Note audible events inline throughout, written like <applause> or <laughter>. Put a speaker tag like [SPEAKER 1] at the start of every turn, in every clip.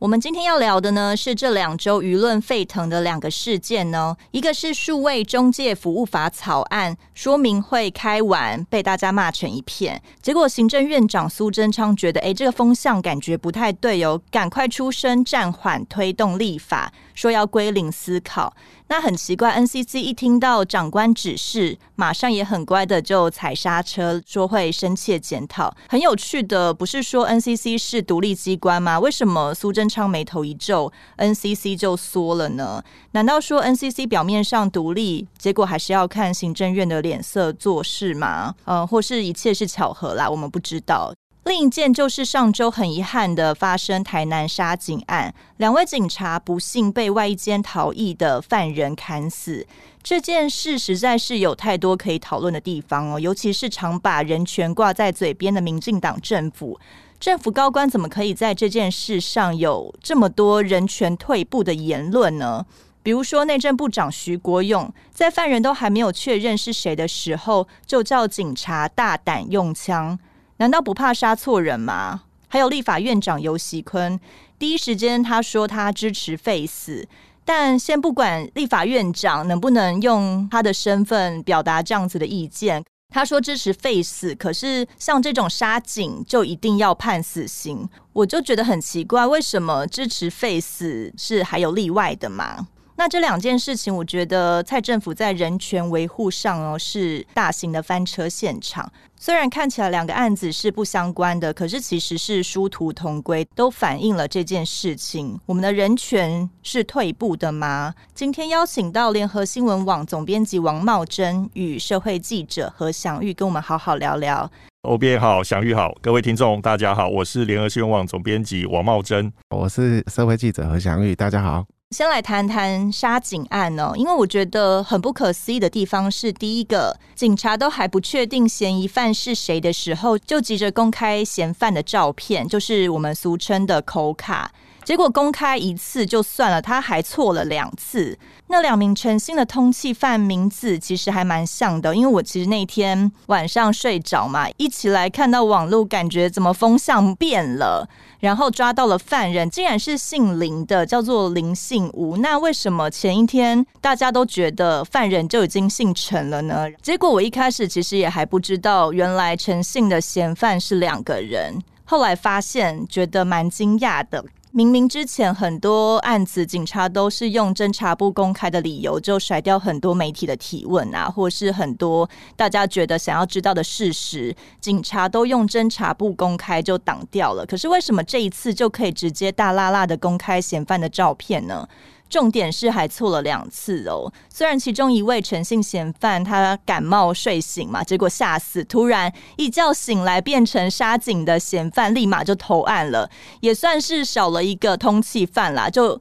[SPEAKER 1] 我们今天要聊的呢，是这两周舆论沸腾的两个事件呢。一个是数位中介服务法草案说明会开完，被大家骂成一片。结果行政院长苏贞昌觉得，哎，这个风向感觉不太对哦，赶快出声暂缓推动立法，说要归零思考。那很奇怪，NCC 一听到长官指示，马上也很乖的就踩刹车，说会深切检讨。很有趣的，不是说 NCC 是独立机关吗？为什么苏贞昌眉头一皱，NCC 就缩了呢？难道说 NCC 表面上独立，结果还是要看行政院的脸色做事吗？呃，或是一切是巧合啦？我们不知道。另一件就是上周很遗憾的发生台南杀警案，两位警察不幸被外衣间逃逸的犯人砍死。这件事实在是有太多可以讨论的地方哦，尤其是常把人权挂在嘴边的民进党政府，政府高官怎么可以在这件事上有这么多人权退步的言论呢？比如说内政部长徐国勇在犯人都还没有确认是谁的时候，就叫警察大胆用枪。难道不怕杀错人吗？还有立法院长游锡坤，第一时间他说他支持废死，但先不管立法院长能不能用他的身份表达这样子的意见，他说支持废死，可是像这种杀警就一定要判死刑，我就觉得很奇怪，为什么支持废死是还有例外的吗？那这两件事情，我觉得蔡政府在人权维护上哦，是大型的翻车现场。虽然看起来两个案子是不相关的，可是其实是殊途同归，都反映了这件事情。我们的人权是退步的吗？今天邀请到联合新闻网总编辑王茂珍与社会记者何祥玉，跟我们好好聊聊。
[SPEAKER 2] 欧编好，祥玉好，各位听众大家好，我是联合新闻网总编辑王茂珍，
[SPEAKER 3] 我是社会记者何祥玉，大家好。
[SPEAKER 1] 先来谈谈杀警案哦，因为我觉得很不可思议的地方是，第一个，警察都还不确定嫌疑犯是谁的时候，就急着公开嫌犯的照片，就是我们俗称的口卡。结果公开一次就算了，他还错了两次。那两名陈姓的通缉犯名字其实还蛮像的，因为我其实那天晚上睡着嘛，一起来看到网络，感觉怎么风向变了，然后抓到了犯人，竟然是姓林的，叫做林信吴。那为什么前一天大家都觉得犯人就已经姓陈了呢？结果我一开始其实也还不知道，原来陈姓的嫌犯是两个人，后来发现觉得蛮惊讶的。明明之前很多案子，警察都是用侦查不公开的理由，就甩掉很多媒体的提问啊，或是很多大家觉得想要知道的事实，警察都用侦查不公开就挡掉了。可是为什么这一次就可以直接大剌剌的公开嫌犯的照片呢？重点是还错了两次哦。虽然其中一位陈姓嫌犯他感冒睡醒嘛，结果吓死，突然一觉醒来变成杀警的嫌犯，立马就投案了，也算是少了一个通缉犯啦，就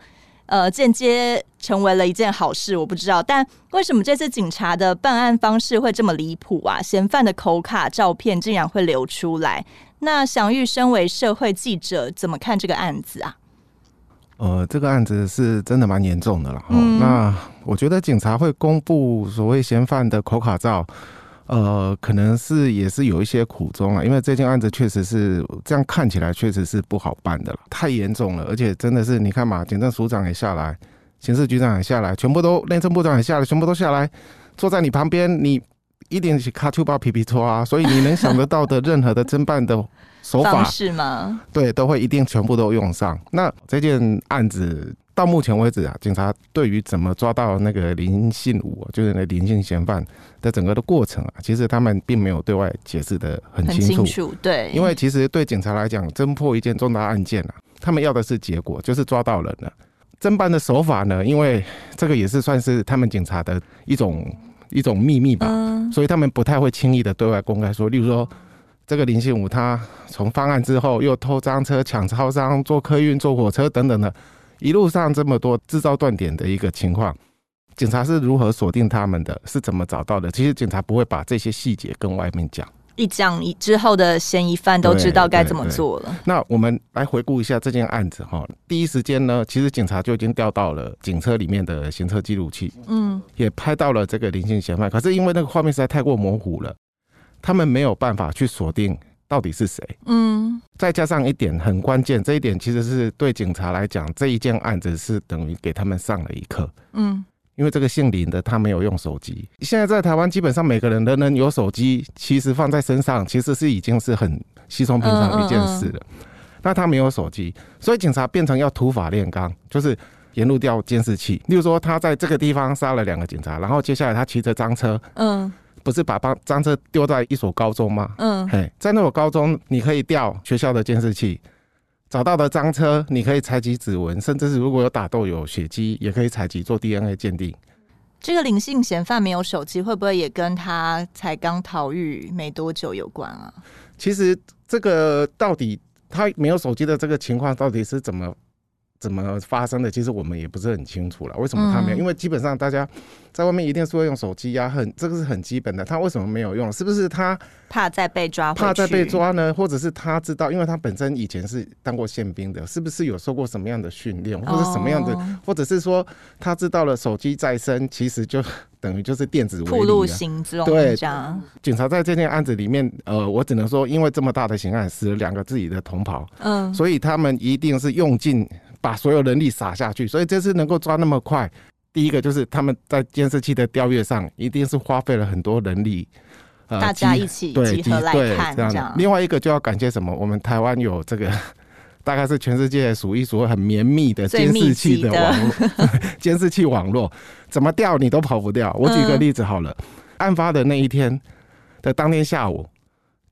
[SPEAKER 1] 呃间接成为了一件好事。我不知道，但为什么这次警察的办案方式会这么离谱啊？嫌犯的口卡照片竟然会流出来？那祥玉身为社会记者，怎么看这个案子啊？
[SPEAKER 3] 呃，这个案子是真的蛮严重的了。嗯。那我觉得警察会公布所谓嫌犯的口卡照，呃，可能是也是有一些苦衷了，因为这件案子确实是这样看起来确实是不好办的了，太严重了，而且真的是你看嘛，警政署长也下来，刑事局长也下来，全部都内政部长也下来，全部都下来坐在你旁边，你一定是卡丘包皮皮搓啊，所以你能想得到的任何的侦办的。手法
[SPEAKER 1] 是吗？
[SPEAKER 3] 对，都会一定全部都用上。那这件案子到目前为止啊，警察对于怎么抓到那个林信武，就是那林姓嫌犯的整个的过程啊，其实他们并没有对外解释的很清楚。
[SPEAKER 1] 很清楚，对，
[SPEAKER 3] 因为其实对警察来讲，侦破一件重大案件啊，他们要的是结果，就是抓到人了。侦办的手法呢，因为这个也是算是他们警察的一种一种秘密吧，嗯，所以他们不太会轻易的对外公开说，例如说。这个林信武，他从犯案之后又偷赃车、抢超商、坐客运、坐火车等等的，一路上这么多制造断点的一个情况，警察是如何锁定他们的？是怎么找到的？其实警察不会把这些细节跟外面讲，
[SPEAKER 1] 一讲之后的嫌疑犯都知道该怎么做了。
[SPEAKER 3] 那我们来回顾一下这件案子哈。第一时间呢，其实警察就已经调到了警车里面的行车记录器，嗯，也拍到了这个林姓嫌犯。可是因为那个画面实在太过模糊了，他们没有办法去锁定到底是谁。嗯，再加上一点很关键，这一点其实是对警察来讲，这一件案子是等于给他们上了一课。嗯。因为这个姓林的他没有用手机，现在在台湾基本上每个人都能有手机，其实放在身上其实是已经是很稀松平常的一件事了。那他没有手机，所以警察变成要土法炼钢，就是沿路调监视器。例如说他在这个地方杀了两个警察，然后接下来他骑着赃车，嗯，不是把帮赃车丢在一所高中吗？嗯，嘿，在那所高中你可以调学校的监视器。找到的赃车，你可以采集指纹，甚至是如果有打斗有血迹，也可以采集做 DNA 鉴定。
[SPEAKER 1] 这个林姓嫌犯没有手机，会不会也跟他才刚逃狱没多久有关啊？
[SPEAKER 3] 其实这个到底他没有手机的这个情况到底是怎么？怎么发生的？其实我们也不是很清楚了。为什么他没有？因为基本上大家在外面一定是会用手机呀，很这个是很基本的。他为什么没有用？是不是他
[SPEAKER 1] 怕再被抓？
[SPEAKER 3] 怕再被抓呢？或者是他知道，因为他本身以前是当过宪兵的，是不是有受过什么样的训练，或者什么样的？或者是说他知道了手机在身，其实就等于就是电子围
[SPEAKER 1] 捕行踪。
[SPEAKER 3] 对，警察在这件案子里面，呃，我只能说，因为这么大的刑案，死了两个自己的同袍，嗯，所以他们一定是用尽。把所有人力撒下去，所以这次能够抓那么快，第一个就是他们在监视器的调阅上，一定是花费了很多人力，
[SPEAKER 1] 呃、大家一起集合来看这样。
[SPEAKER 3] 另外一个就要感谢什么？我们台湾有这个，<laughs> 大概是全世界数一数二很绵密的监视器的网络，<laughs> 监视器网络怎么调你都跑不掉。我举个例子好了，嗯、案发的那一天的当天下午，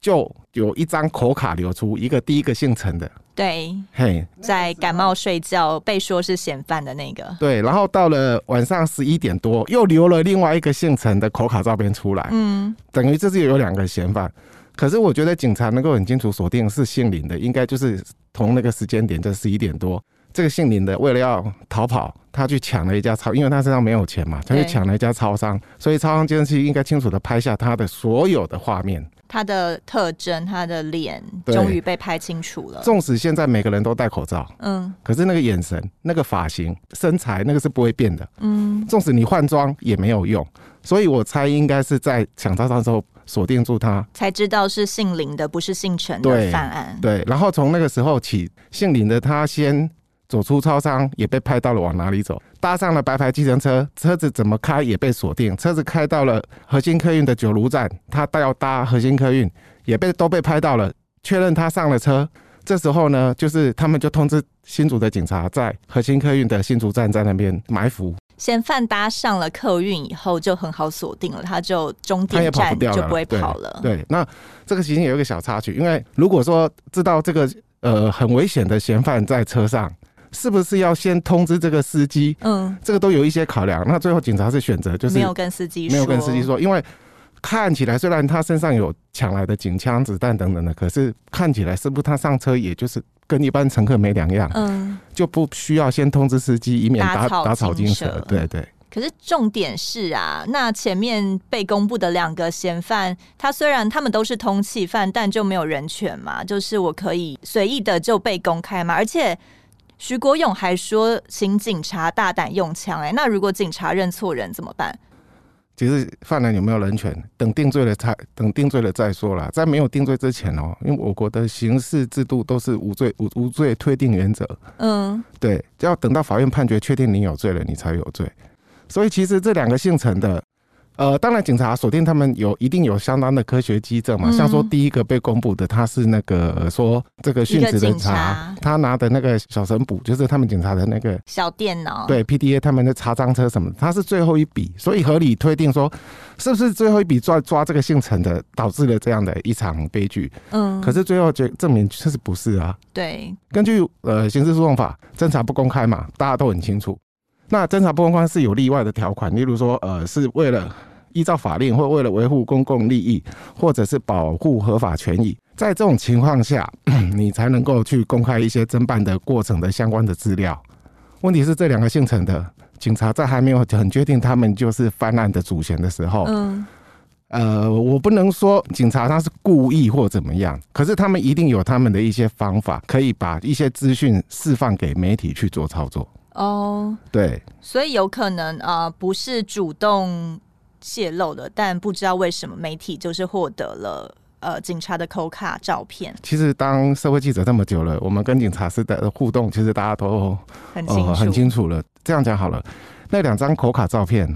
[SPEAKER 3] 就有一张口卡流出，一个第一个姓陈的。
[SPEAKER 1] 对，嘿，在感冒睡觉被说是嫌犯的那个。
[SPEAKER 3] 对，然后到了晚上十一点多，又留了另外一个姓陈的口卡照片出来。嗯，等于这是有两个嫌犯。可是我觉得警察能够很清楚锁定是姓林的，应该就是同那个时间点，在十一点多，这个姓林的为了要逃跑，他去抢了一家超，因为他身上没有钱嘛，他去抢了一家超商，所以超商监视器应该清楚的拍下他的所有的画面。
[SPEAKER 1] 他的特征，他的脸终于被拍清楚了。
[SPEAKER 3] 纵使现在每个人都戴口罩，嗯，可是那个眼神、那个发型、身材，那个是不会变的，嗯。纵使你换装也没有用，所以我猜应该是在抢超商的时候锁定住他，
[SPEAKER 1] 才知道是姓林的，不是姓陈的犯案。
[SPEAKER 3] 对，然后从那个时候起，姓林的他先。走出超商也被拍到了往哪里走，搭上了白牌计程车，车子怎么开也被锁定。车子开到了核心客运的九如站，他要搭核心客运也被都被拍到了，确认他上了车。这时候呢，就是他们就通知新竹的警察，在核心客运的新竹站在那边埋伏。
[SPEAKER 1] 嫌犯搭上了客运以后就很好锁定了，他就终点站就不会跑了。
[SPEAKER 3] 对，对，那这个其实有一个小插曲，因为如果说知道这个呃很危险的嫌犯在车上。是不是要先通知这个司机？嗯，这个都有一些考量。那最后警察是选择就是
[SPEAKER 1] 没有跟司机
[SPEAKER 3] 没有跟司机说，因为看起来虽然他身上有抢来的警枪、子弹等等的，可是看起来是不是他上车也就是跟一般乘客没两样？嗯，就不需要先通知司机，以免打打草惊蛇。对对。
[SPEAKER 1] 可是重点是啊，那前面被公布的两个嫌犯，他虽然他们都是通缉犯，但就没有人权嘛，就是我可以随意的就被公开嘛，而且。徐国勇还说，请警察大胆用枪。哎，那如果警察认错人怎么办？
[SPEAKER 3] 其实犯人有没有人权，等定罪了才等定罪了再说啦。在没有定罪之前哦，因为我国的刑事制度都是无罪无无罪推定原则。嗯，对，要等到法院判决确定你有罪了，你才有罪。所以其实这两个姓陈的。呃，当然，警察锁定他们有一定有相当的科学基证嘛。像说第一个被公布的，他是那个说这个殉职的查，他拿的那个小神捕，就是他们警察的那个
[SPEAKER 1] 小电脑，
[SPEAKER 3] 对 PDA 他们的查赃车什么的，他是最后一笔，所以合理推定说，是不是最后一笔抓抓这个姓陈的，导致了这样的一场悲剧？嗯，可是最后就证明确实不是啊。
[SPEAKER 1] 对，
[SPEAKER 3] 根据呃刑事诉讼法，侦查不公开嘛，大家都很清楚。那侦查不公开是有例外的条款，例如说，呃，是为了依照法令，或为了维护公共利益，或者是保护合法权益，在这种情况下，<clears throat> 你才能够去公开一些侦办的过程的相关的资料。问题是，这两个姓陈的警察在还没有很确定他们就是犯案的主嫌的时候，嗯，呃，我不能说警察他是故意或怎么样，可是他们一定有他们的一些方法，可以把一些资讯释放给媒体去做操作。
[SPEAKER 1] 哦，
[SPEAKER 3] 对，
[SPEAKER 1] 所以有可能啊、呃，不是主动泄露的，但不知道为什么媒体就是获得了呃警察的口卡照片。
[SPEAKER 3] 其实当社会记者这么久了，我们跟警察是的互动，其实大家都
[SPEAKER 1] 很清楚、
[SPEAKER 3] 呃、很清楚了。这样讲好了，那两张口卡照片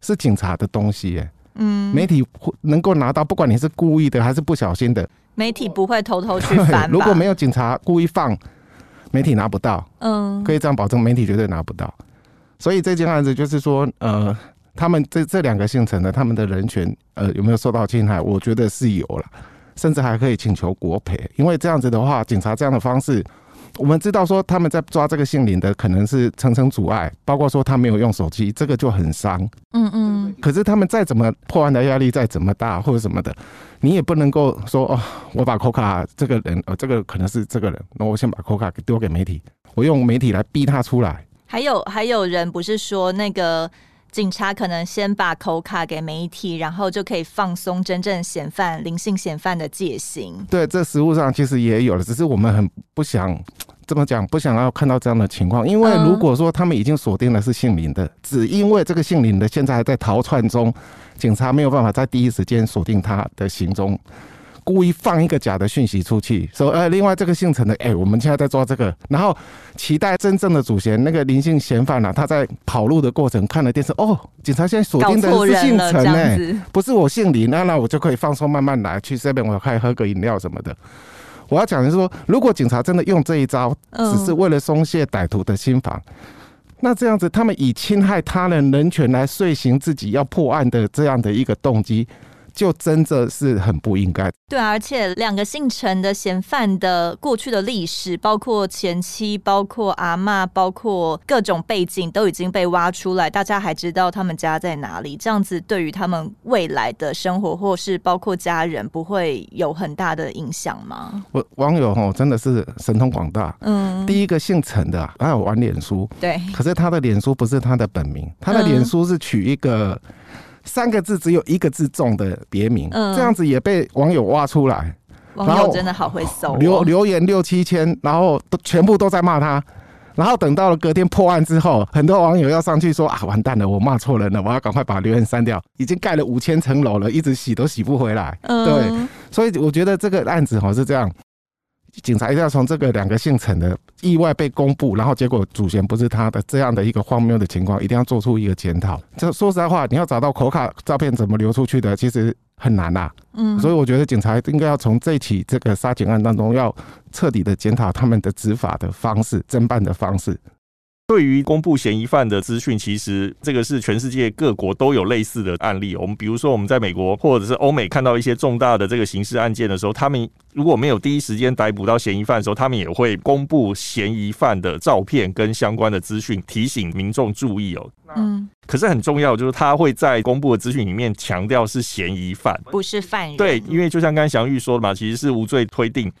[SPEAKER 3] 是警察的东西耶，嗯，媒体能够拿到，不管你是故意的还是不小心的，
[SPEAKER 1] 媒体不会偷偷去翻。<laughs>
[SPEAKER 3] 如果没有警察故意放。媒体拿不到，
[SPEAKER 1] 嗯，
[SPEAKER 3] 可以这样保证，媒体绝对拿不到。所以这件案子就是说，呃，他们这这两个姓陈的，他们的人权，呃，有没有受到侵害？我觉得是有了，甚至还可以请求国赔。因为这样子的话，警察这样的方式，我们知道说他们在抓这个姓林的，可能是层层阻碍，包括说他没有用手机，这个就很伤。
[SPEAKER 1] 嗯嗯。
[SPEAKER 3] 可是他们再怎么破案的压力再怎么大，或者什么的。你也不能够说哦，我把口卡这个人，呃，这个可能是这个人，那我先把口卡给丢给媒体，我用媒体来逼他出来。
[SPEAKER 1] 还有还有人不是说那个警察可能先把口卡给媒体，然后就可以放松真正嫌犯、灵性嫌犯的戒心。
[SPEAKER 3] 对，这实物上其实也有了，只是我们很不想这么讲，不想要看到这样的情况。因为如果说他们已经锁定了是姓林的，只因为这个姓林的现在还在逃窜中。警察没有办法在第一时间锁定他的行踪，故意放一个假的讯息出去，说：“呃，另外这个姓陈的，哎，我们现在在抓这个，然后期待真正的主嫌那个林姓嫌犯啊，他在跑路的过程看了电视，哦，警察现在锁定的是姓陈呢，不是我姓林，那那我就可以放松慢慢来，去这边我可以喝个饮料什么的。我要讲的是说，如果警察真的用这一招，只是为了松懈歹徒的心防。”那这样子，他们以侵害他人人权来遂行自己要破案的这样的一个动机。就真的是很不应该。
[SPEAKER 1] 对啊，而且两个姓陈的嫌犯的过去的历史，包括前妻，包括阿妈，包括各种背景，都已经被挖出来，大家还知道他们家在哪里。这样子对于他们未来的生活，或是包括家人，不会有很大的影响吗？
[SPEAKER 3] 我网友哦，真的是神通广大。嗯，第一个姓陈的，他有玩脸书，
[SPEAKER 1] 对，
[SPEAKER 3] 可是他的脸书不是他的本名，他的脸书是取一个。三个字只有一个字重的别名，嗯，这样子也被网友挖出来，
[SPEAKER 1] 网友真的好会搜，
[SPEAKER 3] 留留言六七千，然后都全部都在骂他，然后等到了隔天破案之后，很多网友要上去说啊，完蛋了，我骂错人了，我要赶快把留言删掉，已经盖了五千层楼了，一直洗都洗不回来，对，所以我觉得这个案子好是这样。警察一定要从这个两个姓陈的意外被公布，然后结果主嫌不是他的这样的一个荒谬的情况，一定要做出一个检讨。这说实在话，你要找到口卡照片怎么流出去的，其实很难呐。嗯，所以我觉得警察应该要从这起这个杀警案当中，要彻底的检讨他们的执法的方式、侦办的方式。
[SPEAKER 2] 对于公布嫌疑犯的资讯，其实这个是全世界各国都有类似的案例。我们比如说，我们在美国或者是欧美看到一些重大的这个刑事案件的时候，他们如果没有第一时间逮捕到嫌疑犯的时候，他们也会公布嫌疑犯的照片跟相关的资讯，提醒民众注意哦。嗯，可是很重要，就是他会在公布的资讯里面强调是嫌疑犯，
[SPEAKER 1] 不是犯人。
[SPEAKER 2] 对，因为就像刚才祥玉说的嘛，其实是无罪推定。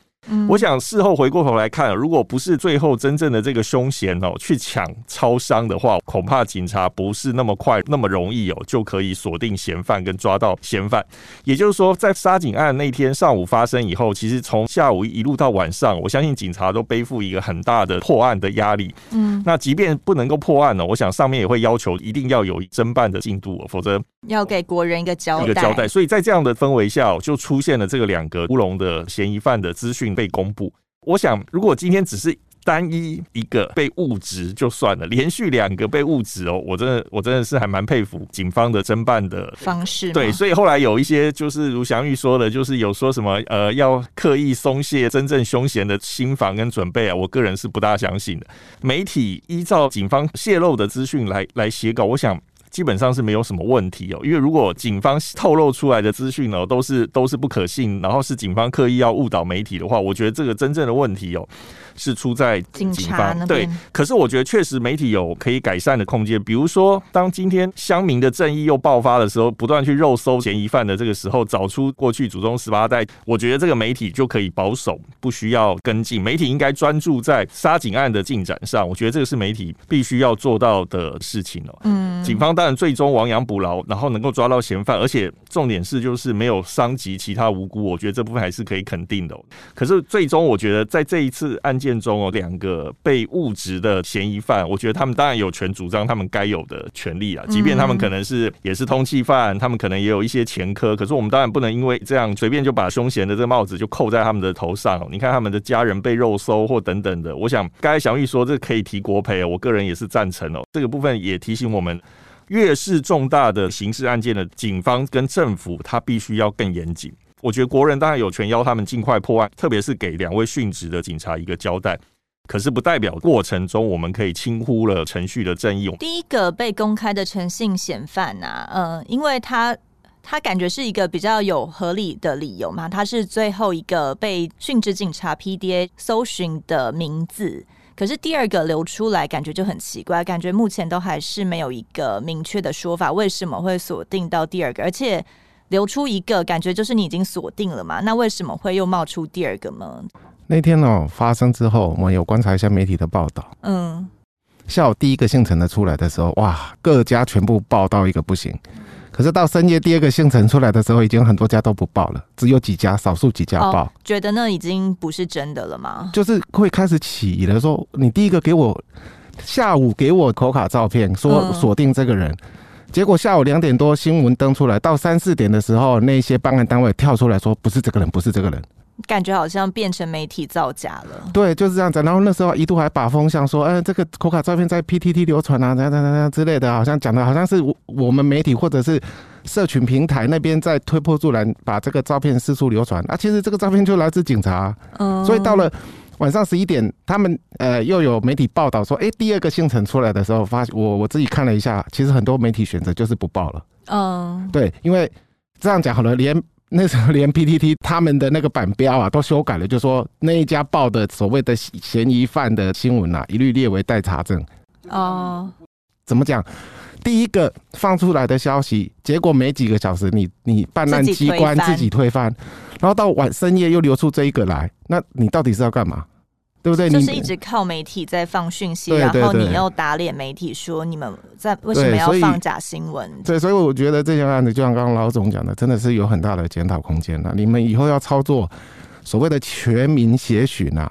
[SPEAKER 2] 我想事后回过头来看，如果不是最后真正的这个凶嫌哦去抢超商的话，恐怕警察不是那么快那么容易哦就可以锁定嫌犯跟抓到嫌犯。也就是说，在杀警案那天上午发生以后，其实从下午一路到晚上，我相信警察都背负一个很大的破案的压力。嗯，那即便不能够破案呢，我想上面也会要求一定要有侦办的进度，否则
[SPEAKER 1] 要给国人一个交代。
[SPEAKER 2] 一个交代。所以在这样的氛围下，就出现了这个两个乌龙的嫌疑犯的资讯。被公布，我想如果今天只是单一一个被误植就算了，连续两个被误植哦，我真的我真的是还蛮佩服警方的侦办的
[SPEAKER 1] 方式。
[SPEAKER 2] 对，所以后来有一些就是如祥玉说的，就是有说什么呃要刻意松懈真正凶嫌的心防跟准备啊，我个人是不大相信的。媒体依照警方泄露的资讯来来写稿，我想。基本上是没有什么问题哦，因为如果警方透露出来的资讯呢，都是都是不可信，然后是警方刻意要误导媒体的话，我觉得这个真正的问题哦，是出在警方。对，可是我觉得确实媒体有可以改善的空间，比如说当今天乡民的正义又爆发的时候，不断去肉搜嫌疑犯的这个时候，找出过去祖宗十八代，我觉得这个媒体就可以保守，不需要跟进，媒体应该专注在杀警案的进展上，我觉得这个是媒体必须要做到的事情哦。嗯，警方当然最终亡羊补牢，然后能够抓到嫌犯，而且重点是就是没有伤及其他无辜，我觉得这部分还是可以肯定的。可是最终我觉得在这一次案件中哦，两个被误职的嫌疑犯，我觉得他们当然有权主张他们该有的权利啊，即便他们可能是也是通缉犯，他们可能也有一些前科，可是我们当然不能因为这样随便就把凶嫌的这个帽子就扣在他们的头上。你看他们的家人被肉搜或等等的，我想刚才祥玉说这可以提国赔，我个人也是赞成哦。这个部分也提醒我们。越是重大的刑事案件的警方跟政府，他必须要更严谨。我觉得国人当然有权要他们尽快破案，特别是给两位殉职的警察一个交代。可是不代表过程中我们可以轻忽了程序的正义。
[SPEAKER 1] 第一个被公开的诚信嫌犯啊，呃，因为他他感觉是一个比较有合理的理由嘛，他是最后一个被殉职警察 PDA 搜寻的名字。可是第二个流出来，感觉就很奇怪，感觉目前都还是没有一个明确的说法，为什么会锁定到第二个？而且流出一个，感觉就是你已经锁定了嘛？那为什么会又冒出第二个呢？
[SPEAKER 3] 那天哦发生之后，我们有观察一下媒体的报道。嗯，下午第一个姓陈的出来的时候，哇，各家全部报到一个不行。可是到深夜第二个姓陈出来的时候，已经很多家都不报了，只有几家，少数几家报。
[SPEAKER 1] 哦，觉得那已经不是真的了吗？
[SPEAKER 3] 就是会开始起疑了，说你第一个给我下午给我口卡照片，说锁定这个人，嗯、结果下午两点多新闻登出来，到三四点的时候，那些办案单位跳出来说不是这个人，不是这个人。
[SPEAKER 1] 感觉好像变成媒体造假了。
[SPEAKER 3] 对，就是这样子。然后那时候一度还把风向说，哎、欸，这个口卡照片在 PTT 流传啊，等等等等之类的，好像讲的好像是我们媒体或者是社群平台那边在推波助澜，把这个照片四处流传。啊，其实这个照片就来自警察。嗯。所以到了晚上十一点，他们呃又有媒体报道说，哎、欸，第二个姓陈出来的时候，发现我我自己看了一下，其实很多媒体选择就是不报了。嗯。对，因为这样讲好了，连。那时候连 PTT 他们的那个版标啊都修改了，就说那一家报的所谓的嫌疑犯的新闻啊，一律列为待查证。哦，怎么讲？第一个放出来的消息，结果没几个小时，你你办案机关自己推翻，然后到晚深夜又流出这一个来，那你到底是要干嘛？对不对？
[SPEAKER 1] 就是一直靠媒体在放讯息，然后你又打脸媒体说你们在为什么要放假新闻？
[SPEAKER 3] 对，所以我觉得这件案子就像刚刚老总讲的，真的是有很大的检讨空间了。你们以后要操作所谓的全民协寻啊，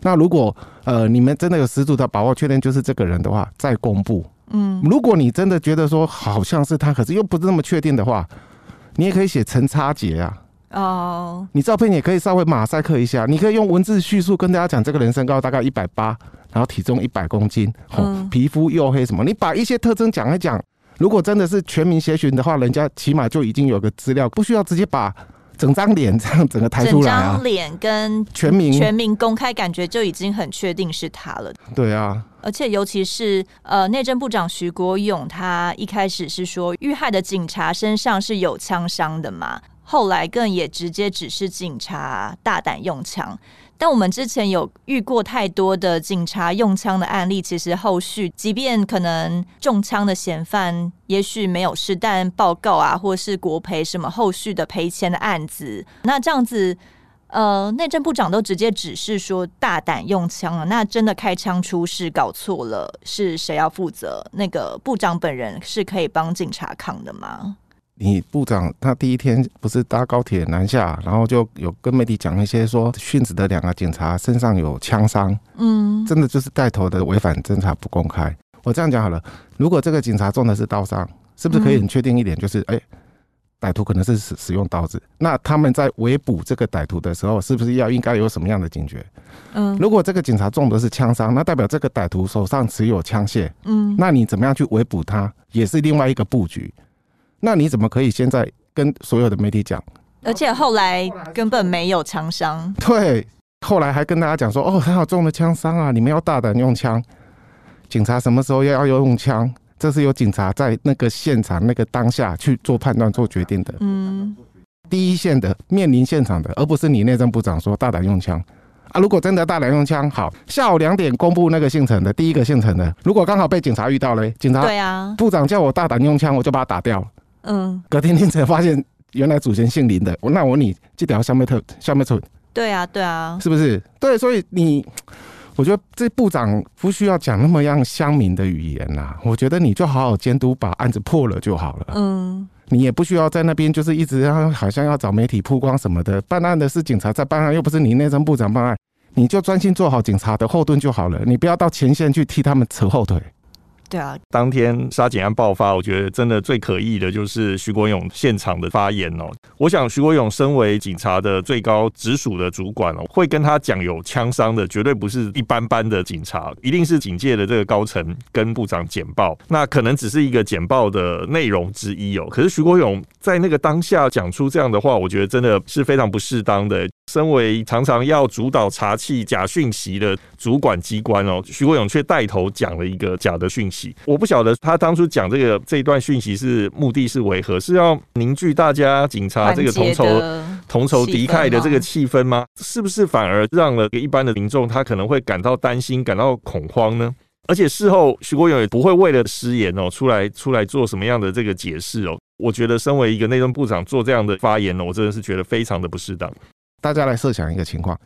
[SPEAKER 3] 那如果呃你们真的有十足的把握确认就是这个人的话，再公布。嗯，如果你真的觉得说好像是他，可是又不是那么确定的话，你也可以写陈差杰啊。哦，oh. 你照片也可以稍微马赛克一下，你可以用文字叙述跟大家讲，这个人身高大概一百八，然后体重一百公斤，嗯，皮肤黝黑什么，你把一些特征讲一讲。如果真的是全民协寻的话，人家起码就已经有个资料，不需要直接把整张脸这样整个抬出来啊。
[SPEAKER 1] 整张脸跟全民全民公开，感觉就已经很确定是他了。
[SPEAKER 3] 对啊，
[SPEAKER 1] 而且尤其是呃，内政部长徐国勇，他一开始是说遇害的警察身上是有枪伤的嘛。后来更也直接指示警察大胆用枪，但我们之前有遇过太多的警察用枪的案例，其实后续即便可能中枪的嫌犯也许没有事，但报告啊或是国赔什么后续的赔钱的案子，那这样子，呃，内政部长都直接指示说大胆用枪了，那真的开枪出事搞错了，是谁要负责？那个部长本人是可以帮警察扛的吗？
[SPEAKER 3] 你部长他第一天不是搭高铁南下，然后就有跟媒体讲一些说殉职的两个警察身上有枪伤，嗯，真的就是带头的违反侦查不公开。我这样讲好了，如果这个警察中的是刀伤，是不是可以很确定一点，就是哎，歹徒可能是使使用刀子？那他们在围捕这个歹徒的时候，是不是要应该有什么样的警觉？嗯，如果这个警察中的是枪伤，那代表这个歹徒手上持有枪械，嗯，那你怎么样去围捕他，也是另外一个布局。那你怎么可以现在跟所有的媒体讲？
[SPEAKER 1] 而且后来根本没有枪伤。
[SPEAKER 3] 对，后来还跟大家讲说，哦，很好中了枪伤啊，你们要大胆用枪。警察什么时候要要用枪？这是由警察在那个现场那个当下去做判断、做决定的。嗯，第一线的面临现场的，而不是你内政部长说大胆用枪啊。如果真的大胆用枪，好，下午两点公布那个姓陈的第一个姓陈的，如果刚好被警察遇到了，警察对啊，部长叫我大胆用枪，我就把他打掉。嗯，隔天凌晨发现原来祖先姓林的，那我问你这条消灭特消灭村？
[SPEAKER 1] 对啊，对啊，
[SPEAKER 3] 是不是？对，所以你我觉得这部长不需要讲那么样乡民的语言啦、啊，我觉得你就好好监督，把案子破了就好了。嗯，你也不需要在那边就是一直要好像要找媒体曝光什么的。办案的是警察在办案，又不是你内政部长办案，你就专心做好警察的后盾就好了，你不要到前线去替他们扯后腿。
[SPEAKER 1] 对啊，
[SPEAKER 2] 当天杀警案爆发，我觉得真的最可疑的就是徐国勇现场的发言哦。我想徐国勇身为警察的最高直属的主管哦，会跟他讲有枪伤的，绝对不是一般般的警察，一定是警界的这个高层跟部长简报。那可能只是一个简报的内容之一哦。可是徐国勇在那个当下讲出这样的话，我觉得真的是非常不适当的。身为常常要主导查缉假讯息的主管机关哦，徐国勇却带头讲了一个假的讯息。我不晓得他当初讲这个这一段讯息是目的是为何？是要凝聚大家警察这个同仇同仇敌忾的这个气氛吗？是不是反而让了一般的民众他可能会感到担心、感到恐慌呢？而且事后徐国勇也不会为了失言哦出来出来做什么样的这个解释哦。我觉得身为一个内政部长做这样的发言呢，我真的是觉得非常的不适当。
[SPEAKER 3] 大家来设想一个情况：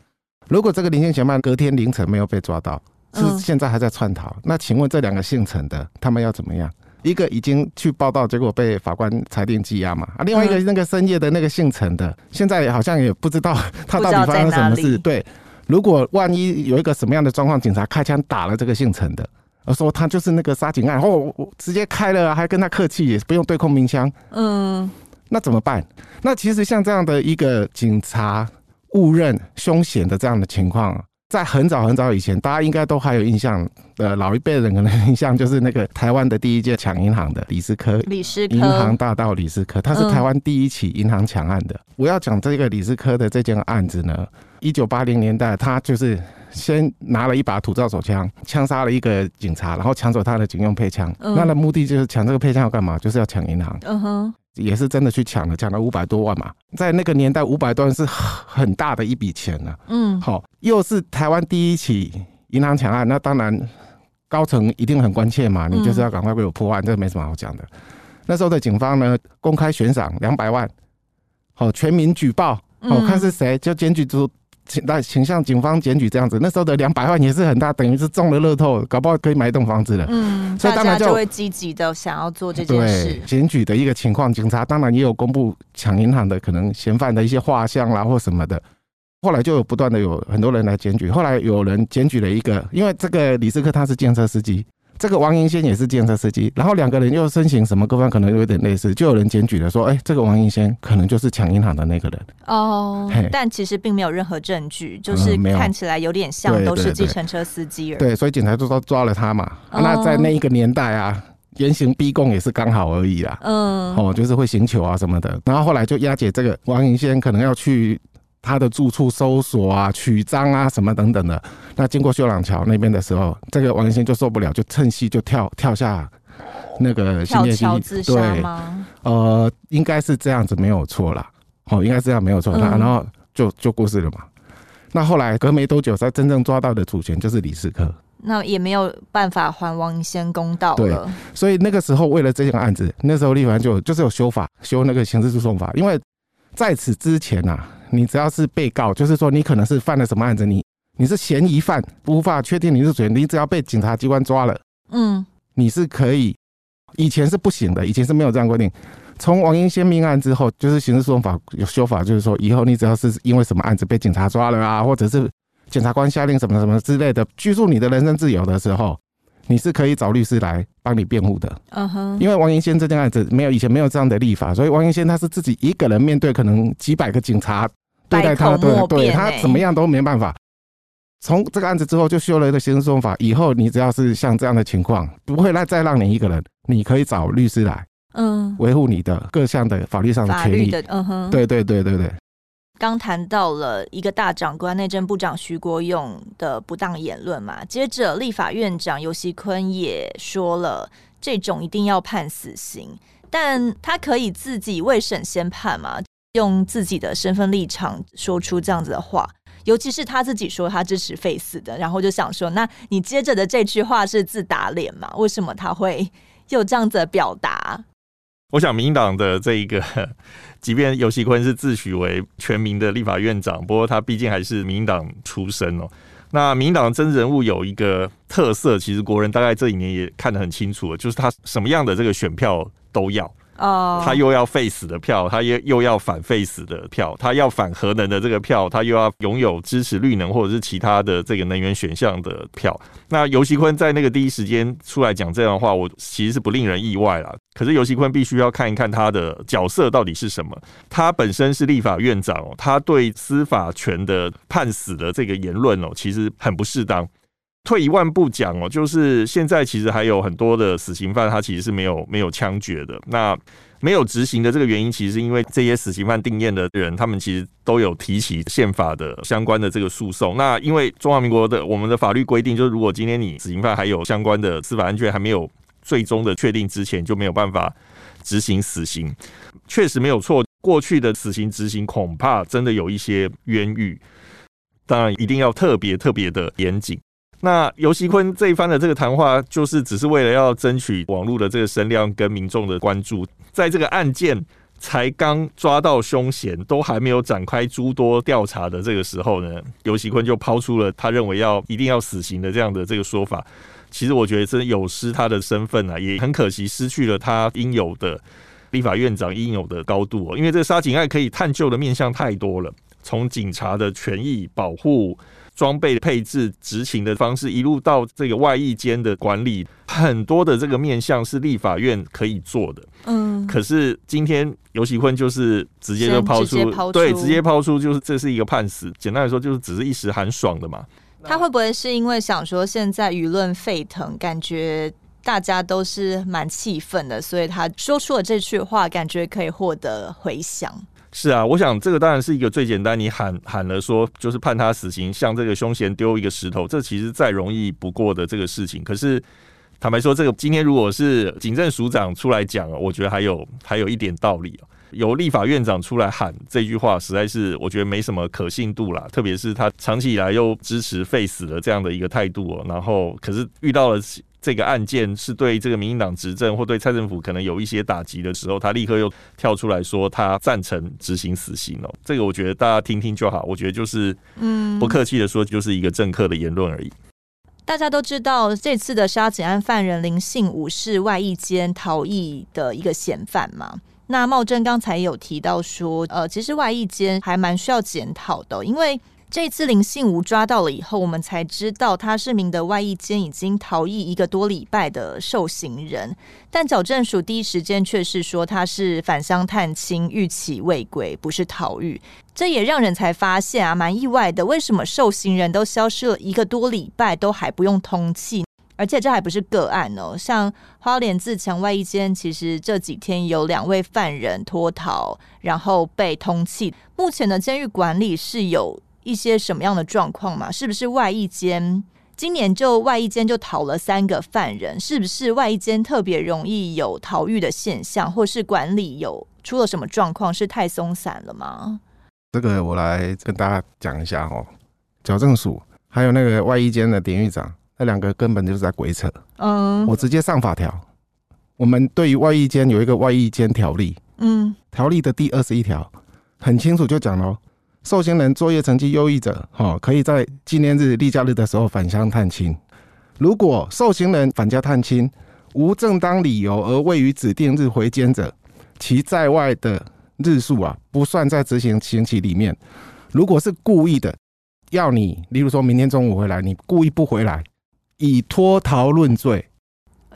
[SPEAKER 3] 如果这个林姓嫌犯隔天凌晨没有被抓到，是现在还在串逃，那请问这两个姓陈的他们要怎么样？一个已经去报道，结果被法官裁定羁押嘛？啊，另外一个那个深夜的那个姓陈的，现在好像也不知道他到底发生什么事。对，如果万一有一个什么样的状况，警察开枪打了这个姓陈的，而说他就是那个杀警案，哦，我直接开了，还跟他客气，也不用对空鸣枪，嗯，那怎么办？那其实像这样的一个警察。误认凶险的这样的情况，在很早很早以前，大家应该都还有印象呃，老一辈人可能印象就是那个台湾的第一届抢银行的李斯科，
[SPEAKER 1] 李师科
[SPEAKER 3] 银行大盗李斯科，他是台湾第一起银行抢案的。嗯、我要讲这个李斯科的这件案子呢，一九八零年代，他就是先拿了一把土造手枪，枪杀了一个警察，然后抢走他的警用配枪。嗯、那的目的就是抢这个配枪要干嘛？就是要抢银行。嗯哼。也是真的去抢了，抢了五百多万嘛，在那个年代，五百多万是很大的一笔钱呢。嗯，好，又是台湾第一起银行抢案，那当然高层一定很关切嘛，你就是要赶快为我破案，这个没什么好讲的。那时候的警方呢，公开悬赏两百万，好，全民举报，好，看是谁就检举出。请那请向警方检举这样子，那时候的两百万也是很大，等于是中了乐透，搞不好可以买一栋房子了。嗯，
[SPEAKER 1] 所以当然就，就会积极的想要做这件事。
[SPEAKER 3] 检举的一个情况，警察当然也有公布抢银行的可能嫌犯的一些画像啦或什么的。后来就有不断的有很多人来检举，后来有人检举了一个，因为这个李斯科他是建设司机。这个王银仙也是计程车司机，然后两个人又身形什么各方可能有点类似，就有人检举了说，哎，这个王银仙可能就是抢银行的那个人
[SPEAKER 1] 哦，但其实并没有任何证据，就是看起来有点像都是计程车司机而已。
[SPEAKER 3] 对，所以警察就说抓了他嘛。哦、那在那一个年代啊，严刑逼供也是刚好而已啦。嗯，哦，就是会刑求啊什么的。然后后来就押解这个王银仙，可能要去。他的住处搜索啊、取赃啊什么等等的，那经过秀朗桥那边的时候，这个王银仙就受不了，就趁机就跳跳下那个新店
[SPEAKER 1] 桥自杀
[SPEAKER 3] 吗？对，呃，应该是这样子没有错啦。哦，应该是这样没有错。那、嗯、然后就就过世了嘛。那后来隔没多久，才真正抓到的主嫌就是李世科，
[SPEAKER 1] 那也没有办法还王银仙公道了。
[SPEAKER 3] 对，所以那个时候为了这件案子，那时候立法院就就是有修法，修那个刑事诉讼法，因为在此之前呐、啊。你只要是被告，就是说你可能是犯了什么案子，你你是嫌疑犯，无法确定你是谁，你只要被警察机关抓了，嗯，你是可以，以前是不行的，以前是没有这样规定。从王英先命案之后，就是刑事诉讼法有修法，就是说以后你只要是因为什么案子被警察抓了啊，或者是检察官下令什么什么之类的拘束你的人身自由的时候。你是可以找律师来帮你辩护的，嗯哼，因为王银仙这件案子没有以前没有这样的立法，所以王银仙他是自己一个人面对可能几百个警察对待他，对对，他怎么样都没办法。从这个案子之后就修了一个刑事诉讼法，以后你只要是像这样的情况，不会来再让你一个人，你可以找律师来，嗯，维护你的各项的法律上的权益，嗯哼，对对对对对。
[SPEAKER 1] 刚谈到了一个大长官内政部长徐国勇的不当言论嘛，接着立法院长游锡坤也说了，这种一定要判死刑，但他可以自己未审先判嘛，用自己的身份立场说出这样子的话，尤其是他自己说他支持废死的，然后就想说，那你接着的这句话是自打脸嘛？为什么他会有这样子的表达？
[SPEAKER 2] 我想，民党的这一个，<laughs> 即便尤喜坤是自诩为全民的立法院长，不过他毕竟还是民党出身哦。那民党真人物有一个特色，其实国人大概这几年也看得很清楚了，就是他什么样的这个选票都要。哦，他又要废死的票，他又又要反废死的票，他要反核能的这个票，他又要拥有支持绿能或者是其他的这个能源选项的票。那游锡堃在那个第一时间出来讲这样的话，我其实是不令人意外啦。可是游锡堃必须要看一看他的角色到底是什么。他本身是立法院长哦，他对司法权的判死的这个言论哦，其实很不适当。退一万步讲哦，就是现在其实还有很多的死刑犯，他其实是没有没有枪决的。那没有执行的这个原因，其实是因为这些死刑犯定谳的人，他们其实都有提起宪法的相关的这个诉讼。那因为中华民国的我们的法律规定，就是如果今天你死刑犯还有相关的司法案卷还没有最终的确定之前，就没有办法执行死刑。确实没有错，过去的死刑执行恐怕真的有一些冤狱，当然一定要特别特别的严谨。那游锡堃这一番的这个谈话，就是只是为了要争取网络的这个声量跟民众的关注。在这个案件才刚抓到凶嫌，都还没有展开诸多调查的这个时候呢，游锡堃就抛出了他认为要一定要死刑的这样的这个说法。其实我觉得真有失他的身份啊，也很可惜失去了他应有的立法院长应有的高度哦。因为这个杀警案可以探究的面向太多了，从警察的权益保护。装备配置、执勤的方式，一路到这个外役间的管理，很多的这个面向是立法院可以做的。嗯，可是今天尤喜坤就是直接就抛出，出，对，直接抛出就是这是一个判死。简单来说，就是只是一时寒爽的嘛。
[SPEAKER 1] 他会不会是因为想说现在舆论沸腾，感觉大家都是蛮气愤的，所以他说出了这句话，感觉可以获得回响。
[SPEAKER 2] 是啊，我想这个当然是一个最简单，你喊喊了说就是判他死刑，向这个凶嫌丢一个石头，这其实再容易不过的这个事情。可是坦白说，这个今天如果是警政署长出来讲，我觉得还有还有一点道理。由立法院长出来喊这句话，实在是我觉得没什么可信度啦。特别是他长期以来又支持废死的这样的一个态度，然后可是遇到了。这个案件是对这个民进党执政或对蔡政府可能有一些打击的时候，他立刻又跳出来说他赞成执行死刑哦。这个我觉得大家听听就好，我觉得就是嗯，不客气的说，就是一个政客的言论而已。
[SPEAKER 1] 大家都知道这次的杀警案犯人林信五是外役间逃逸的一个嫌犯嘛？那茂贞刚才有提到说，呃，其实外役间还蛮需要检讨的，因为。这次林信吾抓到了以后，我们才知道他是名的外役监，已经逃逸一个多礼拜的受刑人。但矫正署第一时间却是说他是返乡探亲，逾期未归，不是逃狱。这也让人才发现啊，蛮意外的，为什么受刑人都消失了一个多礼拜，都还不用通气？而且这还不是个案哦，像花莲自强外役监，其实这几天有两位犯人脱逃，然后被通缉。目前的监狱管理是有。一些什么样的状况嘛？是不是外役监今年就外役监就逃了三个犯人？是不是外役监特别容易有逃狱的现象，或是管理有出了什么状况？是太松散了吗？
[SPEAKER 3] 这个我来跟大家讲一下哦。矫正署还有那个外役监的典狱长，那两个根本就是在鬼扯。嗯，我直接上法条。我们对于外役监有一个外役监条例，嗯，条例的第二十一条很清楚就讲了。受刑人作业成绩优异者，哈，可以在纪念日、例假日的时候返乡探亲。如果受刑人返家探亲无正当理由而未于指定日回监者，其在外的日数啊，不算在执行刑期里面。如果是故意的，要你，例如说明天中午回来，你故意不回来，以脱逃论罪，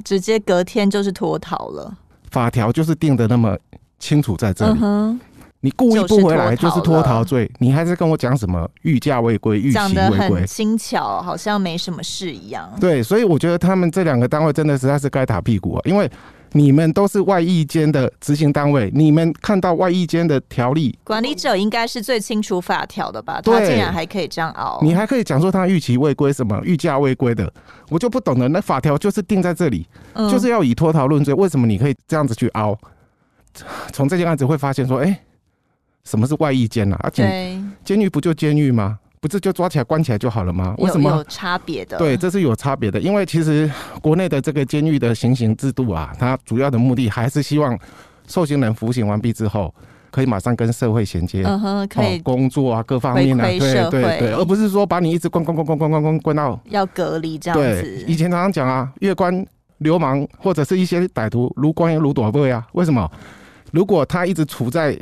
[SPEAKER 1] 直接隔天就是脱逃了。
[SPEAKER 3] 法条就是定的那么清楚，在这里。Uh-huh 你故意不回来就是脱逃罪，你还是跟我讲什么逾假未归、逾期未归？讲得很
[SPEAKER 1] 轻巧，好像没什么事一样。
[SPEAKER 3] 对，所以我觉得他们这两个单位真的实在是该打屁股啊！因为你们都是外役间的执行单位，你们看到外役间的条例，
[SPEAKER 1] 管理者应该是最清楚法条的吧？他竟然还可以这样熬，
[SPEAKER 3] 你还可以讲说他逾期未归什么逾假未归的，我就不懂了。那法条就是定在这里，就是要以脱逃论罪，为什么你可以这样子去熬？从这件案子会发现说，哎。什么是外役监啊？而且监狱不就监狱吗？不是就抓起来关起来就好了吗？为什么
[SPEAKER 1] 有差别的？
[SPEAKER 3] 对，这是有差别的。因为其实国内的这个监狱的行刑制度啊，它主要的目的还是希望受刑人服刑完毕之后，可以马上跟社会衔接，
[SPEAKER 1] 嗯哼，可以、
[SPEAKER 3] 哦、工作啊，各方面啊，对对对，而不是说把你一直关关关关关关关关到
[SPEAKER 1] 要隔离这样子。
[SPEAKER 3] 对，以前常常讲啊，越关流氓或者是一些歹徒如关如躲位啊，为什么？如果他一直处在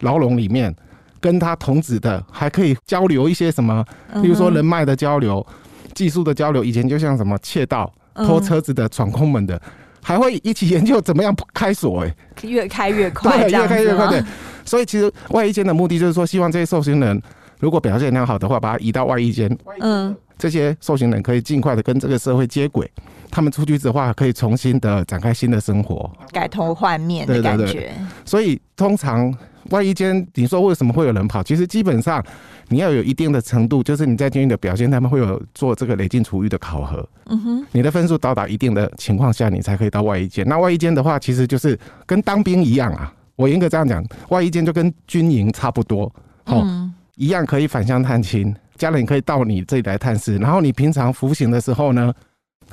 [SPEAKER 3] 牢笼里面，跟他同子的还可以交流一些什么，比如说人脉的交流、技术的交流。以前就像什么窃盗、偷车子的、闯空门的，还会一起研究怎么样开锁。哎，
[SPEAKER 1] 越开越快，
[SPEAKER 3] 对，越开越快。对，所以其实外衣间的目的就是说，希望这些受刑人如果表现良好的话，把他移到外衣间。嗯，这些受刑人可以尽快的跟这个社会接轨。他们出去的话，可以重新的展开新的生活，
[SPEAKER 1] 改头换面的感觉。
[SPEAKER 3] 所以通常外衣间，你说为什么会有人跑？其实基本上你要有一定的程度，就是你在监狱的表现，他们会有做这个累进处遇的考核。嗯哼，你的分数到达一定的情况下，你才可以到外衣间。那外衣间的话，其实就是跟当兵一样啊。我严格这样讲，外衣间就跟军营差不多，哦，嗯、一样可以返乡探亲，家人可以到你这里来探视。然后你平常服刑的时候呢？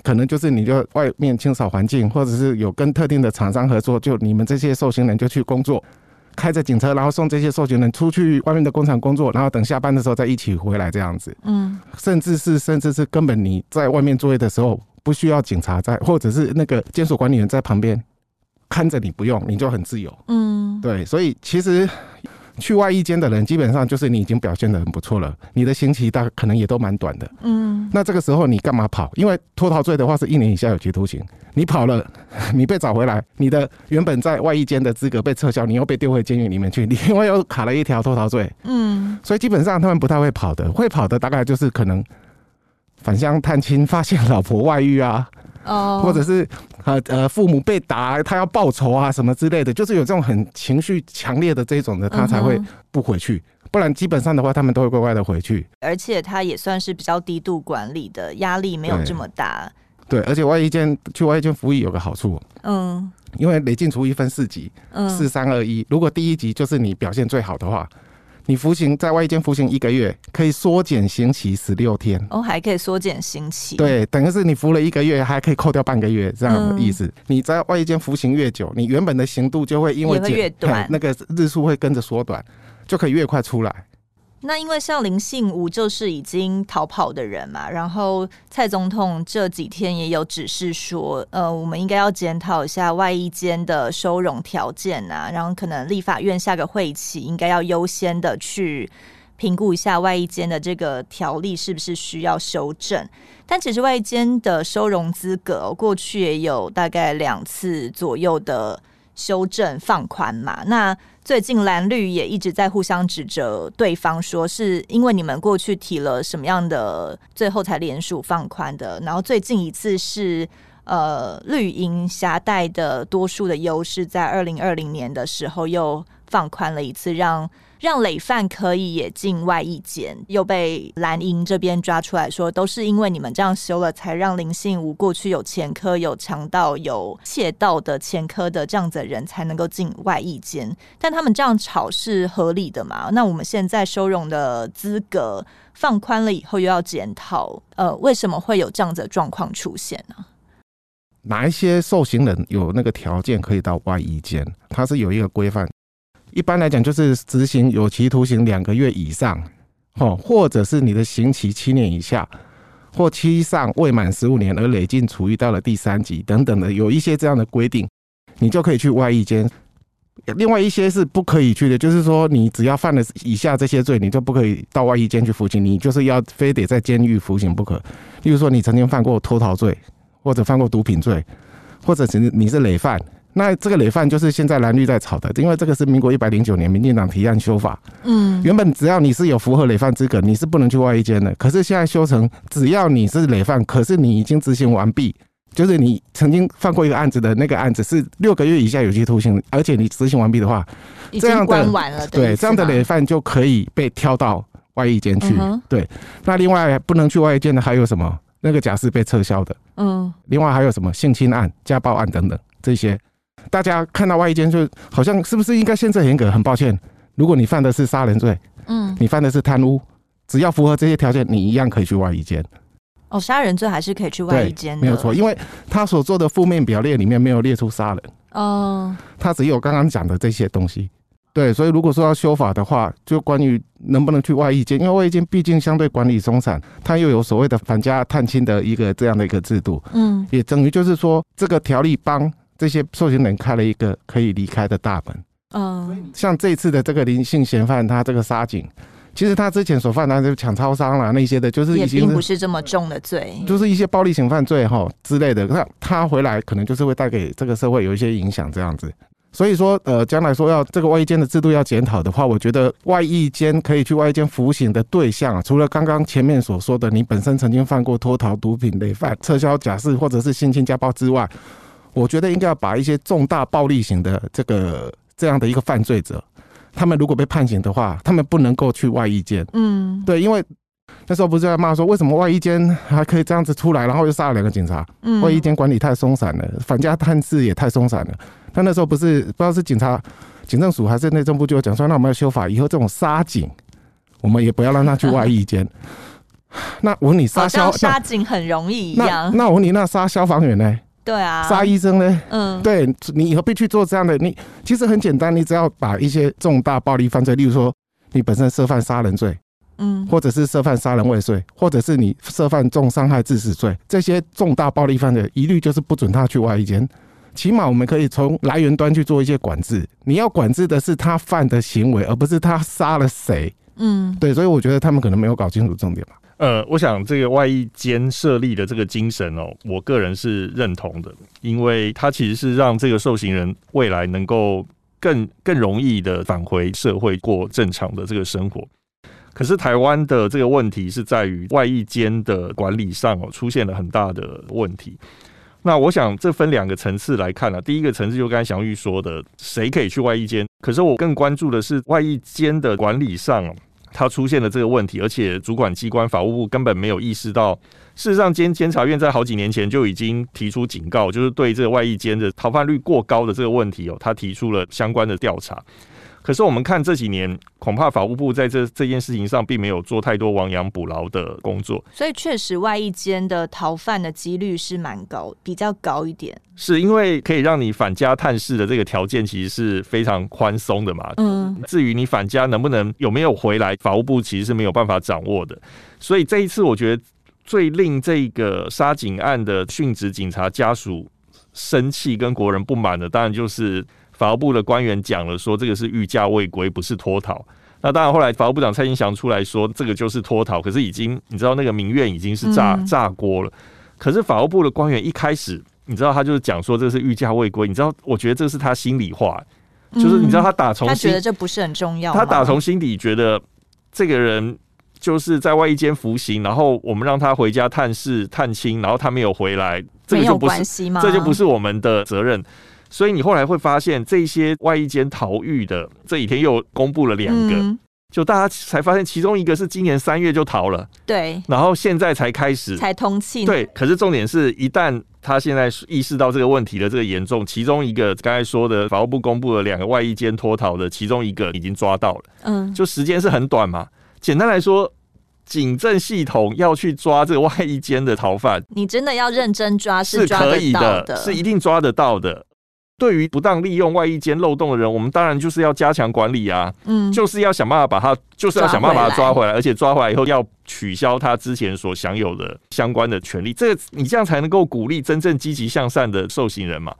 [SPEAKER 3] 可能就是你就外面清扫环境，或者是有跟特定的厂商合作，就你们这些受刑人就去工作，开着警车，然后送这些受刑人出去外面的工厂工作，然后等下班的时候再一起回来这样子。嗯，甚至是甚至是根本你在外面作业的时候，不需要警察在，或者是那个监所管理员在旁边看着你，不用，你就很自由。嗯，对，所以其实。去外衣间的人，基本上就是你已经表现的很不错了，你的刑期大可能也都蛮短的。嗯，那这个时候你干嘛跑？因为脱逃罪的话是一年以下有期徒刑，你跑了，你被找回来，你的原本在外衣间的资格被撤销，你又被丢回监狱里面去，你另外又卡了一条脱逃罪。嗯，所以基本上他们不太会跑的，会跑的大概就是可能返乡探亲，发现老婆外遇啊。哦，或者是呃呃，父母被打，他要报仇啊，什么之类的，就是有这种很情绪强烈的这种的，他才会不回去。不然基本上的话，他们都会乖乖的回去。
[SPEAKER 1] 而且他也算是比较低度管理的，压力没有这么大。
[SPEAKER 3] 对，而且外衣间去外衣间服役有个好处，嗯，因为累进处役分四级，嗯，四三二一，如果第一级就是你表现最好的话。你服刑在外役监服刑一个月，可以缩减刑期十六天。
[SPEAKER 1] 哦，还可以缩减刑期。
[SPEAKER 3] 对，等于是你服了一个月，还可以扣掉半个月这样的意思。嗯、你在外役监服刑越久，你原本的刑度就会因为
[SPEAKER 1] 越短，
[SPEAKER 3] 那个日数会跟着缩短，就可以越快出来。
[SPEAKER 1] 那因为像林信吾就是已经逃跑的人嘛，然后蔡总统这几天也有指示说，呃，我们应该要检讨一下外衣间的收容条件啊，然后可能立法院下个会期应该要优先的去评估一下外衣间的这个条例是不是需要修正。但其实外衣间的收容资格过去也有大概两次左右的修正放宽嘛，那。最近蓝绿也一直在互相指责对方，说是因为你们过去提了什么样的，最后才联署放宽的。然后最近一次是呃绿营挟带的多数的优势，在二零二零年的时候又放宽了一次，让。让累犯可以也进外役监，又被蓝营这边抓出来说，都是因为你们这样修了，才让林信吾过去有前科、有强盗、有窃盗的前科的这样子的人才能够进外役监。但他们这样吵是合理的嘛？那我们现在收容的资格放宽了以后，又要检讨，呃，为什么会有这样子的状况出现呢？
[SPEAKER 3] 哪一些受刑人有那个条件可以到外役监？它是有一个规范。一般来讲，就是执行有期徒刑两个月以上，哦，或者是你的刑期七年以下，或期上未满十五年而累进处遇到了第三级等等的，有一些这样的规定，你就可以去外役监。另外一些是不可以去的，就是说你只要犯了以下这些罪，你就不可以到外役监去服刑，你就是要非得在监狱服刑不可。例如说，你曾经犯过脱逃罪，或者犯过毒品罪，或者是你是累犯。那这个累犯就是现在蓝绿在吵的，因为这个是民国一百零九年民进党提案修法。嗯，原本只要你是有符合累犯资格，你是不能去外役监的。可是现在修成，只要你是累犯，可是你已经执行完毕，就是你曾经犯过一个案子的那个案子是六个月以下有期徒刑，而且你执行完毕的话，
[SPEAKER 1] 这样关完了，
[SPEAKER 3] 对，这样的累犯就可以被挑到外役监去。对，那另外不能去外役监的还有什么？那个假释被撤销的，嗯，另外还有什么性侵案、家暴案等等这些。大家看到外衣监就好像是不是应该限制严格？很抱歉，如果你犯的是杀人罪，嗯，你犯的是贪污，只要符合这些条件，你一样可以去外衣监。
[SPEAKER 1] 哦，杀人罪还是可以去外衣监的，
[SPEAKER 3] 没有错，因为他所做的负面表列里面没有列出杀人。哦，他只有刚刚讲的这些东西。对，所以如果说要修法的话，就关于能不能去外役监，因为外役监毕竟相对管理松散，它又有所谓的返家探亲的一个这样的一个制度，嗯，也等于就是说这个条例帮这些受刑人开了一个可以离开的大门。嗯，像这次的这个林姓嫌犯，他这个杀警，其实他之前所犯的就抢超商啦那些的，就是已经
[SPEAKER 1] 也并不是这么重的罪，
[SPEAKER 3] 就是一些暴力型犯罪哈之类的。那他回来可能就是会带给这个社会有一些影响这样子。所以说，呃，将来说要这个外役监的制度要检讨的话，我觉得外役监可以去外役监服刑的对象，除了刚刚前面所说的你本身曾经犯过脱逃、毒品累犯、撤销假释或者是性侵家暴之外，我觉得应该要把一些重大暴力型的这个这样的一个犯罪者，他们如果被判刑的话，他们不能够去外衣间。嗯，对，因为那时候不是在骂说，为什么外衣间还可以这样子出来，然后又杀了两个警察？嗯，外衣间管理太松散了，反家探视也太松散了。但那时候不是不知道是警察、警政署还是内政部就讲说，那我们要修法，以后这种杀警，我们也不要让他去外衣间。<laughs> 那我问你杀消
[SPEAKER 1] 杀警很容易一样。
[SPEAKER 3] 那那我问你那杀消防员呢？
[SPEAKER 1] 对啊。
[SPEAKER 3] 杀医生呢？嗯。对，你何必去做这样的？你其实很简单，你只要把一些重大暴力犯罪，例如说你本身涉犯杀人罪，嗯，或者是涉犯杀人未遂，或者是你涉犯重伤害致死罪，这些重大暴力犯罪，一律就是不准他去外役监。起码我们可以从来源端去做一些管制。你要管制的是他犯的行为，而不是他杀了谁。嗯，对，所以我觉得他们可能没有搞清楚重点吧。
[SPEAKER 2] 呃，我想这个外役监设立的这个精神哦，我个人是认同的，因为它其实是让这个受刑人未来能够更更容易的返回社会过正常的这个生活。可是台湾的这个问题是在于外役监的管理上哦，出现了很大的问题。那我想这分两个层次来看了、啊。第一个层次就刚才祥玉说的，谁可以去外役监？可是我更关注的是外役监的管理上，他出现了这个问题，而且主管机关法务部根本没有意识到。事实上，监监察院在好几年前就已经提出警告，就是对这个外役监的逃犯率过高的这个问题哦，他提出了相关的调查。可是我们看这几年，恐怕法务部在这这件事情上并没有做太多亡羊补牢的工作。
[SPEAKER 1] 所以确实外一间的逃犯的几率是蛮高，比较高一点。
[SPEAKER 2] 是因为可以让你返家探视的这个条件其实是非常宽松的嘛。嗯。至于你返家能不能有没有回来，法务部其实是没有办法掌握的。所以这一次我觉得最令这个杀警案的殉职警察家属生气跟国人不满的，当然就是。法务部的官员讲了，说这个是御驾未归，不是脱逃。那当然，后来法务部长蔡英祥出来说，这个就是脱逃。可是已经，你知道那个民怨已经是炸炸锅了。可是法务部的官员一开始，你知道他就是讲说这是御驾未归。你知道，我觉得这是他心里话，就是你知道他打从心，他
[SPEAKER 1] 觉得这不是很重要。
[SPEAKER 2] 他打从心底觉得这个人就是在外一间服刑，然后我们让他回家探视探亲，然后他没有回来，这个就不是，这就不是我们的责任。所以你后来会发现，这些外衣间逃狱的这几天又公布了两个，嗯，就大家才发现，其中一个是今年三月就逃了，
[SPEAKER 1] 对，
[SPEAKER 2] 然后现在才开始。
[SPEAKER 1] 才通气，
[SPEAKER 2] 对。可是重点是一旦他现在意识到这个问题的这个严重，其中一个刚才说的法务部公布了两个外衣间脱逃的，其中一个已经抓到了，嗯，就时间是很短嘛。简单来说，警政系统要去抓这个外衣间的逃犯，
[SPEAKER 1] 你真的要认真抓
[SPEAKER 2] 是可以的，是一定抓得到的。对于不当利用外衣间漏洞的人，我们当然就是要加强管理啊，嗯，就是要想办法把他，就是要想办法把他抓回来，而且抓回来以后要取消他之前所享有的相关的权利，这个你这样才能够鼓励真正积极向善的受刑人嘛。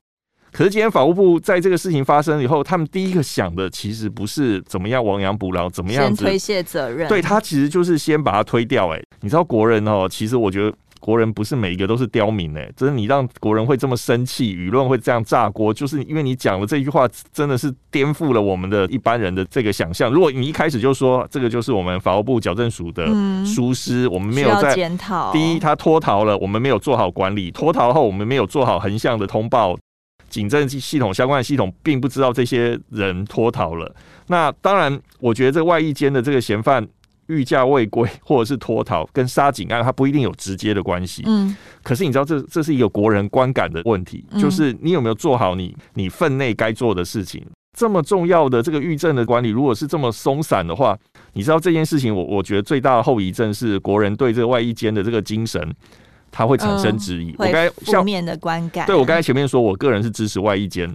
[SPEAKER 2] 可是今天法务部在这个事情发生以后，他们第一个想的其实不是怎么样亡羊补牢，怎么样
[SPEAKER 1] 先推卸责任，
[SPEAKER 2] 对，他其实就是先把他推掉。哎，你知道国人哦，其实我觉得。国人不是每一个都是刁民哎，真的，你让国人会这么生气，舆论会这样炸锅，就是因为你讲了这句话，真的是颠覆了我们的一般人的这个想象。如果你一开始就说这个就是我们法务部矫正署的疏失，嗯，我们没有在检讨。第一，他脱逃了，我们没有做好管理；脱逃后，我们没有做好横向的通报，警政系统相关的系统并不知道这些人脱逃了。那当然，我觉得这外役间的这个嫌犯。逾假未归或者是脱逃，跟杀警案它不一定有直接的关系。嗯，可是你知道这这是一个国人观感的问题，就是你有没有做好你你分内该做的事情？这么重要的这个预政的管理，如果是这么松散的话，你知道这件事情，我我觉得最大的后遗症是国人对这个外衣间的这个精神，他会产生质疑。我该负
[SPEAKER 1] 面的观感。
[SPEAKER 2] 对，我刚才前面说，我个人是支持外役监。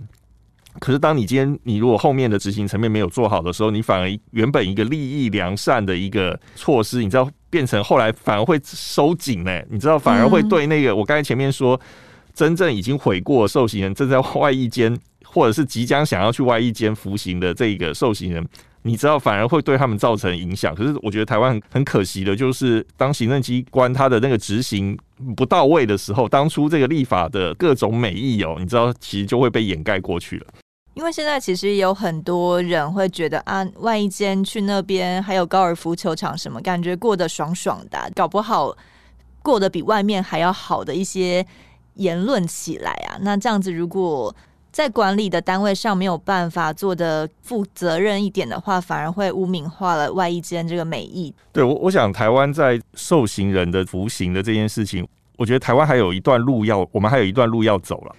[SPEAKER 2] 可是当你今天你如果后面的执行层面没有做好的时候，你反而原本一个利益良善的一个措施，你知道变成后来反而会收紧呢？你知道反而会对那个我刚才前面说真正已经悔过受刑人正在外役间或者是即将想要去外役间服刑的这个受刑人。你知道，反而会对他们造成影响。可是，我觉得台湾很很可惜的，就是当行政机关他的那个执行不到位的时候，当初这个立法的各种美意哦，你知道，其实就会被掩盖过去了。
[SPEAKER 1] 因为现在其实有很多人会觉得啊，万一间去那边还有高尔夫球场什么，感觉过得爽爽的，搞不好过得比外面还要好的一些言论起来啊。那这样子如果。在管理的单位上没有办法做的负责任一点的话，反而会污名化了外衣间这个美意。
[SPEAKER 2] 对，我我想台湾在受刑人的服刑的这件事情，我觉得台湾还有一段路要，我们还有一段路要走了。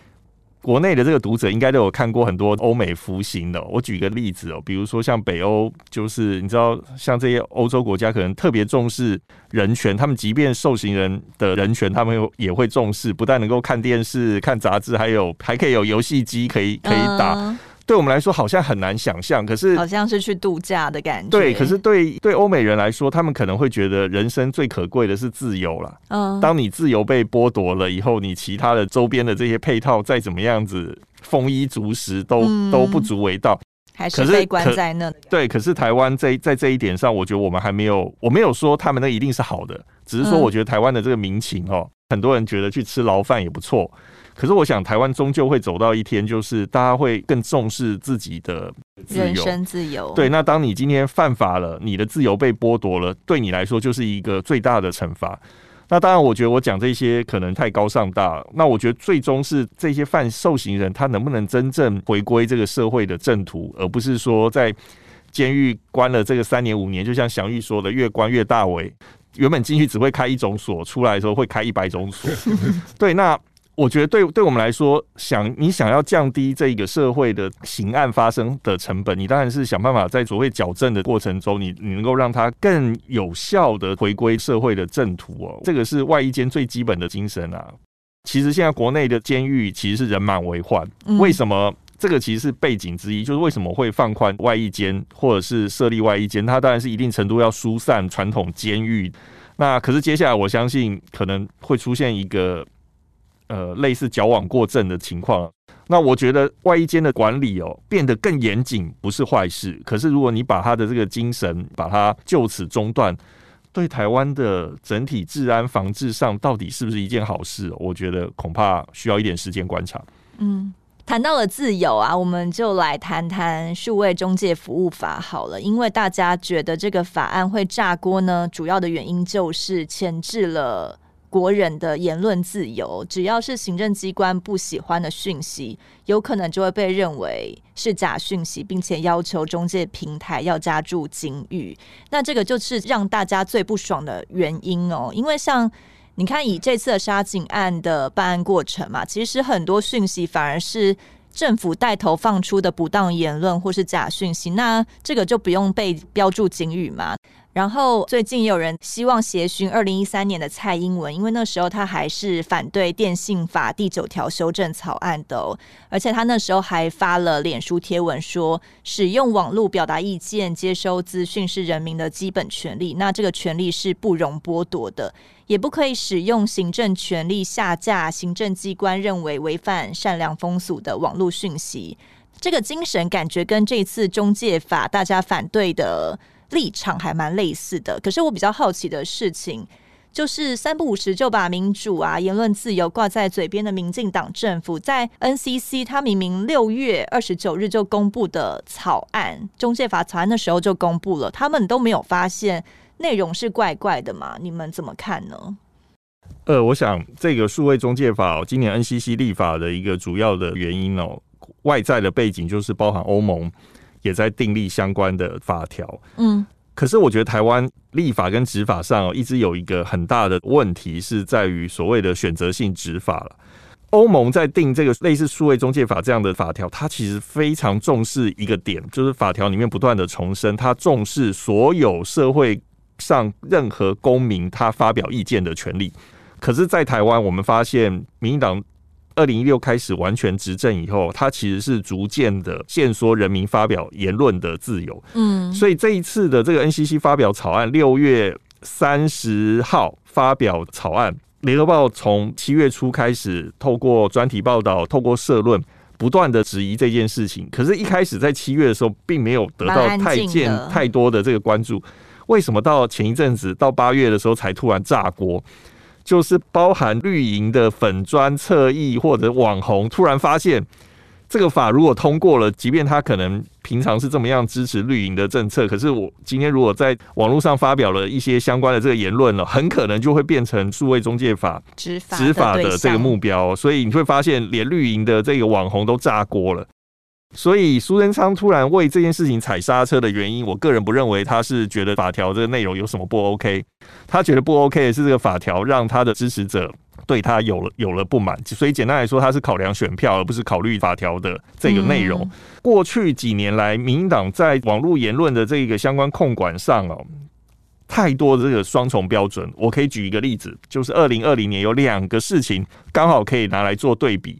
[SPEAKER 2] 国内的这个读者应该都有看过很多欧美服刑的。我举个例子哦，比如说像北欧，就是你知道，像这些欧洲国家可能特别重视人权，他们即便受刑人的人权，他们也会重视，不但能够看电视、看杂志，还有还可以有游戏机可以可以打。对我们来说好像很难想象，可是
[SPEAKER 1] 好像是去度假的感觉。
[SPEAKER 2] 对，可是对对欧美人来说，他们可能会觉得人生最可贵的是自由了。嗯，当你自由被剥夺了以后，你其他的周边的这些配套再怎么样子丰衣足食都、嗯、都不足为道，
[SPEAKER 1] 还是被关在那。
[SPEAKER 2] 对，可是台湾在在这一点上，我觉得我们还没有，我没有说他们那一定是好的，只是说我觉得台湾的这个民情哦，很多人觉得去吃牢饭也不错。可是我想，台湾终究会走到一天，就是大家会更重视自己的
[SPEAKER 1] 人身自由。
[SPEAKER 2] 对，那当你今天犯法了，你的自由被剥夺了，对你来说就是一个最大的惩罚。那当然，我觉得我讲这些可能太高尚大。那我觉得最终是这些犯受刑人，他能不能真正回归这个社会的正途，而不是说在监狱关了这个三年五年，就像祥玉说的，越关越大为。原本进去只会开一种锁，出来的时候会开一百种锁。<laughs> 对，那。我觉得对对我们来说，想你想要降低这个社会的刑案发生的成本，你当然是想办法在所谓矫正的过程中，你你能够让它更有效的回归社会的正途哦。这个是外衣间最基本的精神啊。其实现在国内的监狱其实是人满为患，为什么？这个其实是背景之一，就是为什么会放宽外役监或者是设立外役监，它当然是一定程度要疏散传统监狱。那可是接下来我相信可能会出现一个。呃，类似矫枉过正的情况，那我觉得外衣间的管理哦变得更严谨不是坏事。可是如果你把他的这个精神把它就此中断，对台湾的整体治安防治上到底是不是一件好事？我觉得恐怕需要一点时间观察。
[SPEAKER 1] 嗯，谈到了自由啊，我们就来谈谈数位中介服务法好了。因为大家觉得这个法案会炸锅呢，主要的原因就是牵制了。国人的言论自由，只要是行政机关不喜欢的讯息，有可能就会被认为是假讯息，并且要求中介平台要加注警语。那这个就是让大家最不爽的原因哦。因为像你看，以这次的杀警案的办案过程嘛，其实很多讯息反而是政府带头放出的不当言论或是假讯息，那这个就不用被标注警语嘛。然后最近也有人希望协寻二零一三年的蔡英文，因为那时候他还是反对电信法第九条修正草案的，而且他那时候还发了脸书贴文说，使用网络表达意见、接收资讯是人民的基本权利，那这个权利是不容剥夺的，也不可以使用行政权力下架行政机关认为违反善良风俗的网络讯息。这个精神感觉跟这次中介法大家反对的。立场还蛮类似的，可是我比较好奇的事情，就是三不五时就把民主啊、言论自由挂在嘴边的民进党政府，在 NCC 他明明六月二十九日就公布的草案，中介法草案的时候就公布了，他们都没有发现内容是怪怪的嘛？你们怎么看呢？
[SPEAKER 2] 呃，我想这个数位中介法今年 NCC 立法的一个主要的原因哦，外在的背景就是包含欧盟。也在订立相关的法条，嗯，可是我觉得台湾立法跟执法上一直有一个很大的问题，是在于所谓的选择性执法了。欧盟在定这个类似数位中介法这样的法条，它其实非常重视一个点，就是法条里面不断的重申，它重视所有社会上任何公民他发表意见的权利。可是，在台湾，我们发现民进党二零一六开始完全执政以后，他其实是逐渐的限缩人民发表言论的自由。嗯，所以这一次的这个 NCC 发表草案，六月三十号发表草案，联合报从七月初开始透过专题报道，透过社论，不断的质疑这件事情。可是，一开始在七月的时候，并没有得到太见太多的这个关注。为什么到前一阵子到八月的时候才突然炸锅？就是包含绿营的粉砖侧翼或者网红，突然发现这个法如果通过了，即便他可能平常是这么样支持绿营的政策，可是我今天如果在网络上发表了一些相关的这个言论了，很可能就会变成数位中介法执法的这个目标。所以你会发现，连绿营的这个网红都炸锅了。所以苏贞昌突然为这件事情踩刹车的原因，我个人不认为他是觉得法条这个内容有什么不 OK，他觉得不 OK 的是这个法条让他的支持者对他有了有了不满，所以简单来说，他是考量选票而不是考虑法条的这个内容。过去几年来，民进党在网络言论的这个相关控管上哦，太多的这个双重标准。我可以举一个例子，就是二零二零年有两个事情刚好可以拿来做对比。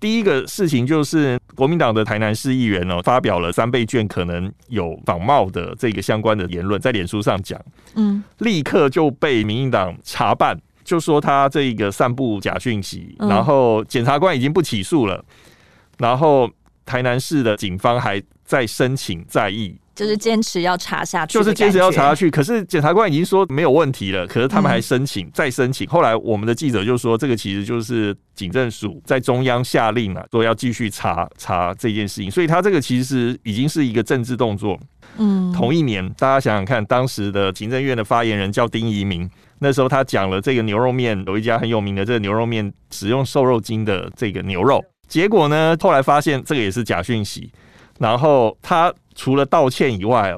[SPEAKER 2] 第一个事情就是国民党的台南市议员呢，发表了三倍券可能有仿冒的这个相关的言论，在脸书上讲，嗯，立刻就被民进党查办，就说他这个散布假讯息，然后检察官已经不起诉了，然后台南市的警方还在申请再议。
[SPEAKER 1] 就是坚持要查下去，
[SPEAKER 2] 就是坚持要查下去。可是检察官已经说没有问题了，可是他们还申请、嗯、再申请。后来我们的记者就说，这个其实就是警政署在中央下令了，说要继续查查这件事情。所以他这个其实已经是一个政治动作。嗯，同一年，大家想想看，当时的行政院的发言人叫丁仪明，那时候他讲了这个牛肉面有一家很有名的这个牛肉面使用瘦肉精的这个牛肉，结果呢，后来发现这个也是假讯息。然后他除了道歉以外，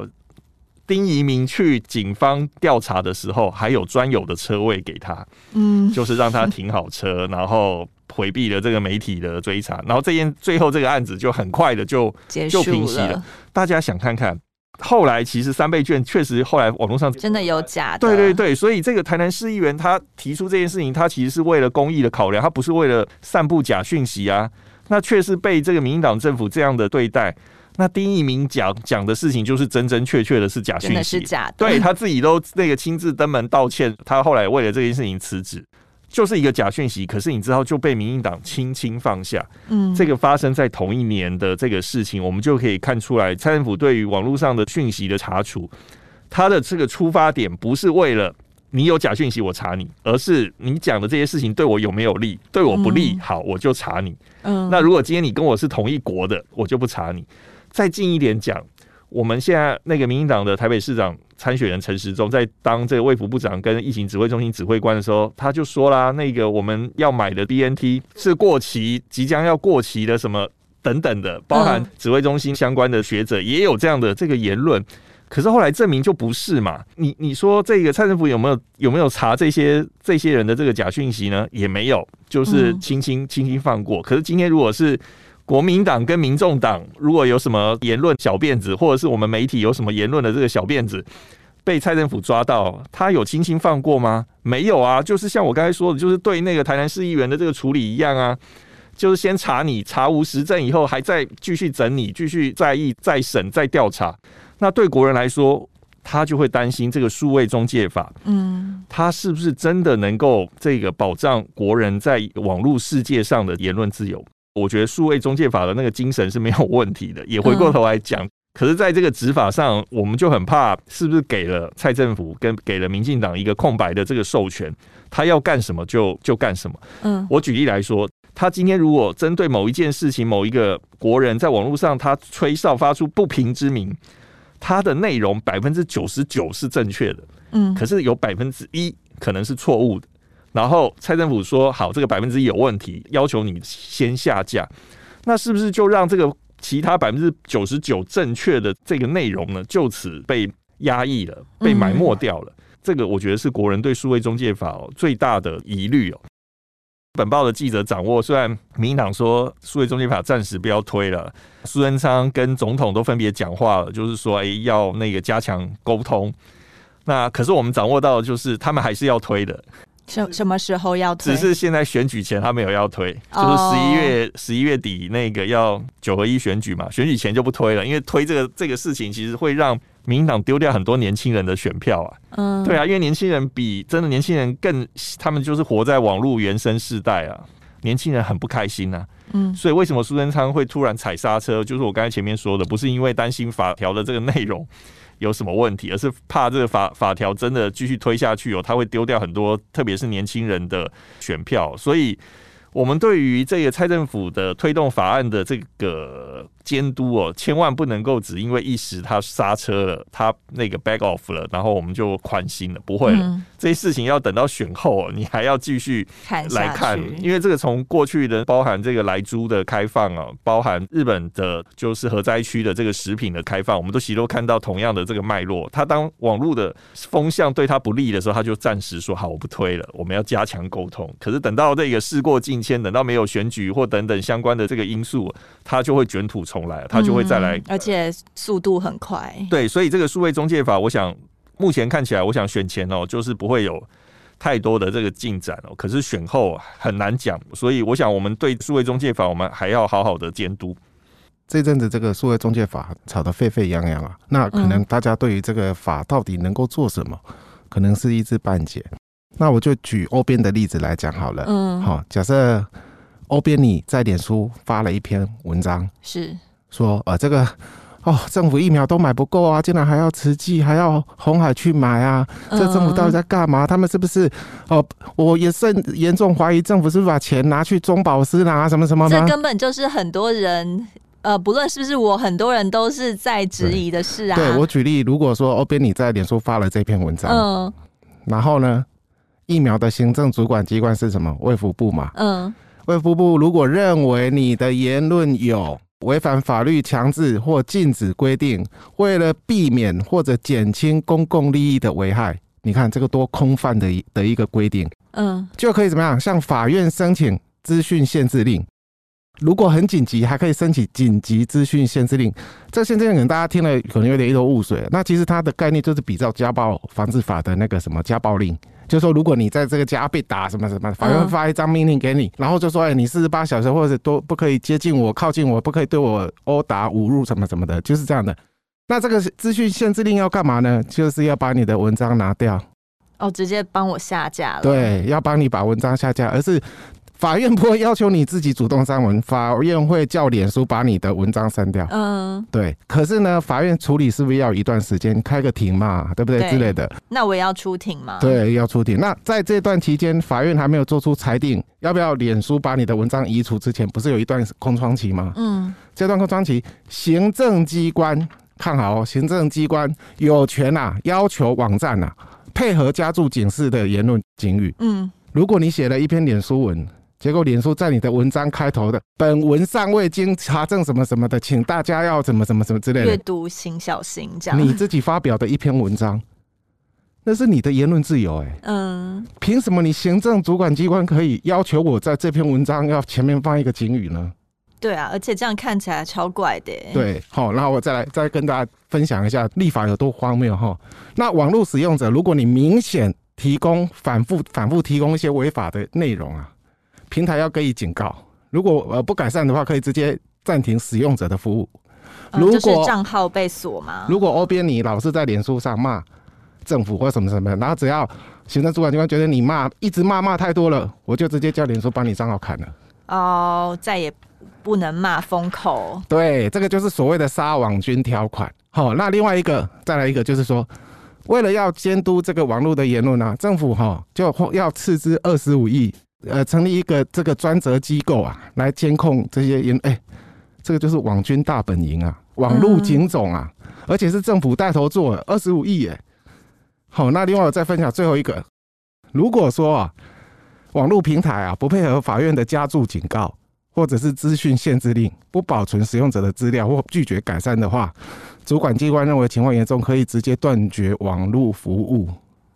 [SPEAKER 2] 丁仪明去警方调查的时候，还有专有的车位给他，嗯，就是让他停好车，然后回避了这个媒体的追查，然后这件最后这个案子就很快的就就平息了。大家想看看，后来其实三倍券确实后来网络上
[SPEAKER 1] 真的有假的，
[SPEAKER 2] 对对对，所以这个台南市议员他提出这件事情，他其实是为了公益的考量，他不是为了散布假讯息啊。那确实被这个民进党政府这样的对待，那丁一鸣讲讲的事情就是真真确确的是假讯息，
[SPEAKER 1] 是假的。
[SPEAKER 2] 对，他自己都那个亲自登门道歉，他后来为了这件事情辞职，就是一个假讯息。可是你知道就被民进党轻轻放下。嗯，这个发生在同一年的这个事情，我们就可以看出来，蔡政府对于网络上的讯息的查处，他的这个出发点不是为了。你有假讯息，我查你；而是你讲的这些事情对我有没有利？对我不利，好，我就查你。嗯，那如果今天你跟我是同一国的，我就不查你。再近一点讲，我们现在那个民进党的台北市长参选人陈时中，在当这个卫福部长跟疫情指挥中心指挥官的时候，他就说啦，那个我们要买的 BNT 是过期，即将要过期的什么等等的，包含指挥中心相关的学者也有这样的这个言论。可是后来证明就不是嘛？你你说这个蔡政府有没有有没有查这些这些人的这个假讯息呢？也没有，就是轻轻轻轻放过。可是今天如果是国民党跟民众党如果有什么言论小辫子，或者是我们媒体有什么言论的这个小辫子被蔡政府抓到，他有轻轻放过吗？没有啊，就是像我刚才说的，就是对那个台南市议员的这个处理一样啊，就是先查你，查无实证以后，还在继续整你，继续再议、再审、再调查。那对国人来说，他就会担心这个数位中介法，嗯，他是不是真的能够这个保障国人在网络世界上的言论自由？我觉得数位中介法的那个精神是没有问题的。也回过头来讲，可是在这个执法上，我们就很怕是不是给了蔡政府跟给了民进党一个空白的这个授权，他要干什么就就干什么。嗯，我举例来说，他今天如果针对某一件事情、某一个国人在网络上他吹哨发出不平之名，他的内容百分之九十九是正确的，嗯，可是有百分之一可能是错误的。然后蔡政府说好，这个百分之一有问题，要求你先下架。那是不是就让这个其他百分之九十九正确的这个内容呢，就此被压抑了，被埋没掉了？这个我觉得是国人对数位中介法最大的疑虑哦。本报的记者掌握，虽然民进党说数位中介法暂时不要推了，苏贞昌跟总统都分别讲话了，就是说，哎，要那个加强沟通。那可是我们掌握到，就是他们还是要推的。
[SPEAKER 1] 什什么时候要推？
[SPEAKER 2] 只是现在选举前他没有要推，就是十一月十一月底那个要九合一选举嘛，选举前就不推了，因为推这个这个事情其实会让民进党丢掉很多年轻人的选票啊。嗯，对啊，因为年轻人比真的年轻人更，他们就是活在网络原生世代啊，年轻人很不开心啊。嗯，所以为什么苏贞昌会突然踩刹车？就是我刚才前面说的，不是因为担心法条的这个内容有什么问题，而是怕这个法法条真的继续推下去哦，他会丢掉很多，特别是年轻人的选票，所以。我们对于这个蔡政府的推动法案的这个监督哦，千万不能够只因为一时他刹车了，他那个 back off 了，然后我们就宽心了，不会了。嗯、这些事情要等到选后，你还要继续来看，因为这个从过去的包含这个莱猪的开放啊，包含日本的就是核灾区的这个食品的开放，我们都其实都看到同样的这个脉络。他当网络的风向对他不利的时候，他就暂时说好，我不推了，我们要加强沟通。可是等到这个事过境迁，等到没有选举或等等相关的这个因素，他就会卷土重来，他就会再来，
[SPEAKER 1] 而且速度很快。
[SPEAKER 2] 对，所以这个数位中介法，我想目前看起来，我想选前哦，就是不会有太多的这个进展哦。可是选后很难讲，所以我想我们对数位中介法，我们还要好好的监督。
[SPEAKER 3] 这阵子这个数位中介法吵得沸沸扬扬啊，那可能大家对于这个法到底能够做什么，可能是一知半解。那我就举欧边的例子来讲好了。嗯，好，假设欧边你在脸书发了一篇文章，
[SPEAKER 1] 是
[SPEAKER 3] 说呃这个 <laughs> 哦政府疫苗都买不够啊，竟然还要慈济还要红海去买啊，这政府到底在干嘛？他们是不是哦？我也甚严重怀疑政府是不是把钱拿去中饱私囊啊什么什么吗？
[SPEAKER 1] 这根本就是很多人呃，不论是不是我，很多人都是在质疑的事啊。
[SPEAKER 3] 对，对我举例，如果说欧边你在脸书发了这篇文章，嗯，然后呢？疫苗的行政主管机关是什么？卫福部嘛。嗯，卫福部如果认为你的言论有违反法律强制或禁止规定，为了避免或者减轻公共利益的危害，你看这个多空泛的一的一个规定。嗯，就可以怎么样？向法院申请资讯限制令。如果很紧急，还可以申请紧急资讯限制令。这现在可能大家听了可能有点一头雾水。那其实它的概念就是比照家暴防治法的那个什么家暴令。就说如果你在这个家被打什么什么，法院发一张命令给你，然后就说，哎，你四十八小时或者都不可以接近我、靠近我，不可以对我殴打、侮辱什么什么的，就是这样的。那这个资讯限制令要干嘛呢？就是要把你的文章拿掉，
[SPEAKER 1] 哦，直接帮我下架了。
[SPEAKER 3] 对，要帮你把文章下架，而是。法院不会要求你自己主动删文，法院会叫脸书把你的文章删掉。嗯，对。可是呢，法院处理是不是要一段时间开个庭嘛，对不对，对之类的？
[SPEAKER 1] 那我也要出庭嘛？
[SPEAKER 3] 对，要出庭。那在这段期间，法院还没有做出裁定，要不要脸书把你的文章移除之前，不是有一段空窗期吗？嗯，这段空窗期，行政机关看好哦，行政机关有权啊，要求网站啊配合加注警示的言论警语。嗯，如果你写了一篇脸书文。结果，脸书在你的文章开头的“本文尚未经查证什么什么的，请大家要怎么怎么什么之类的，
[SPEAKER 1] 阅读请小心。这样，
[SPEAKER 3] 你自己发表的一篇文章，那是你的言论自由，哎，嗯，凭什么你行政主管机关可以要求我在这篇文章要前面放一个警语呢？
[SPEAKER 1] 对啊，而且这样看起来超怪的。
[SPEAKER 3] 对，好，然后我再来再跟大家分享一下立法有多荒谬哈。那网络使用者，如果你明显提供反复反复提供一些违法的内容啊。平台要给予警告，如果呃不改善的话，可以直接暂停使用者的服务。
[SPEAKER 1] 如果账号被锁吗？
[SPEAKER 3] 如果欧边你老是在脸书上骂政府或什么什么，然后只要行政主管机关觉得你骂一直骂骂太多了，我就直接叫脸书把你账号砍了。
[SPEAKER 1] 哦，再也不能骂封口。
[SPEAKER 3] 对，这个就是所谓的杀网军条款。好，那另外一个再来一个就是说，为了要监督这个网络的言论呢、啊，政府哈就要斥资二十五亿。呃，成立一个这个专责机构啊，来监控这些言，哎、欸，这个就是网军大本营啊，网络警总啊，而且是政府带头做，二十五亿耶。好，那另外我再分享最后一个，如果说啊，网络平台啊不配合法院的加注警告，或者是资讯限制令，不保存使用者的资料或拒绝改善的话，主管机关认为情况严重，可以直接断绝网络服务。